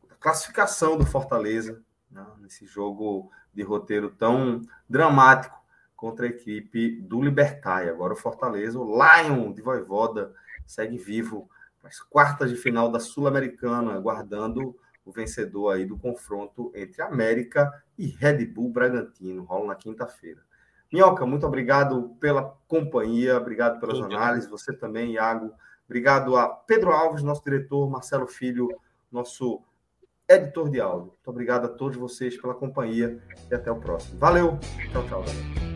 da classificação do Fortaleza, né? nesse jogo de roteiro tão dramático contra a equipe do Libertai. Agora o Fortaleza, o Lion de Voivoda, segue vivo as quartas de final da Sul-Americana, aguardando o vencedor aí do confronto entre América e Red Bull Bragantino, rola na quinta-feira. Minhoca, muito obrigado pela companhia, obrigado pelas análises, você também, Iago. Obrigado a Pedro Alves, nosso diretor, Marcelo Filho, nosso editor de áudio. Muito obrigado a todos vocês pela companhia e até o próximo. Valeu, tchau, tchau.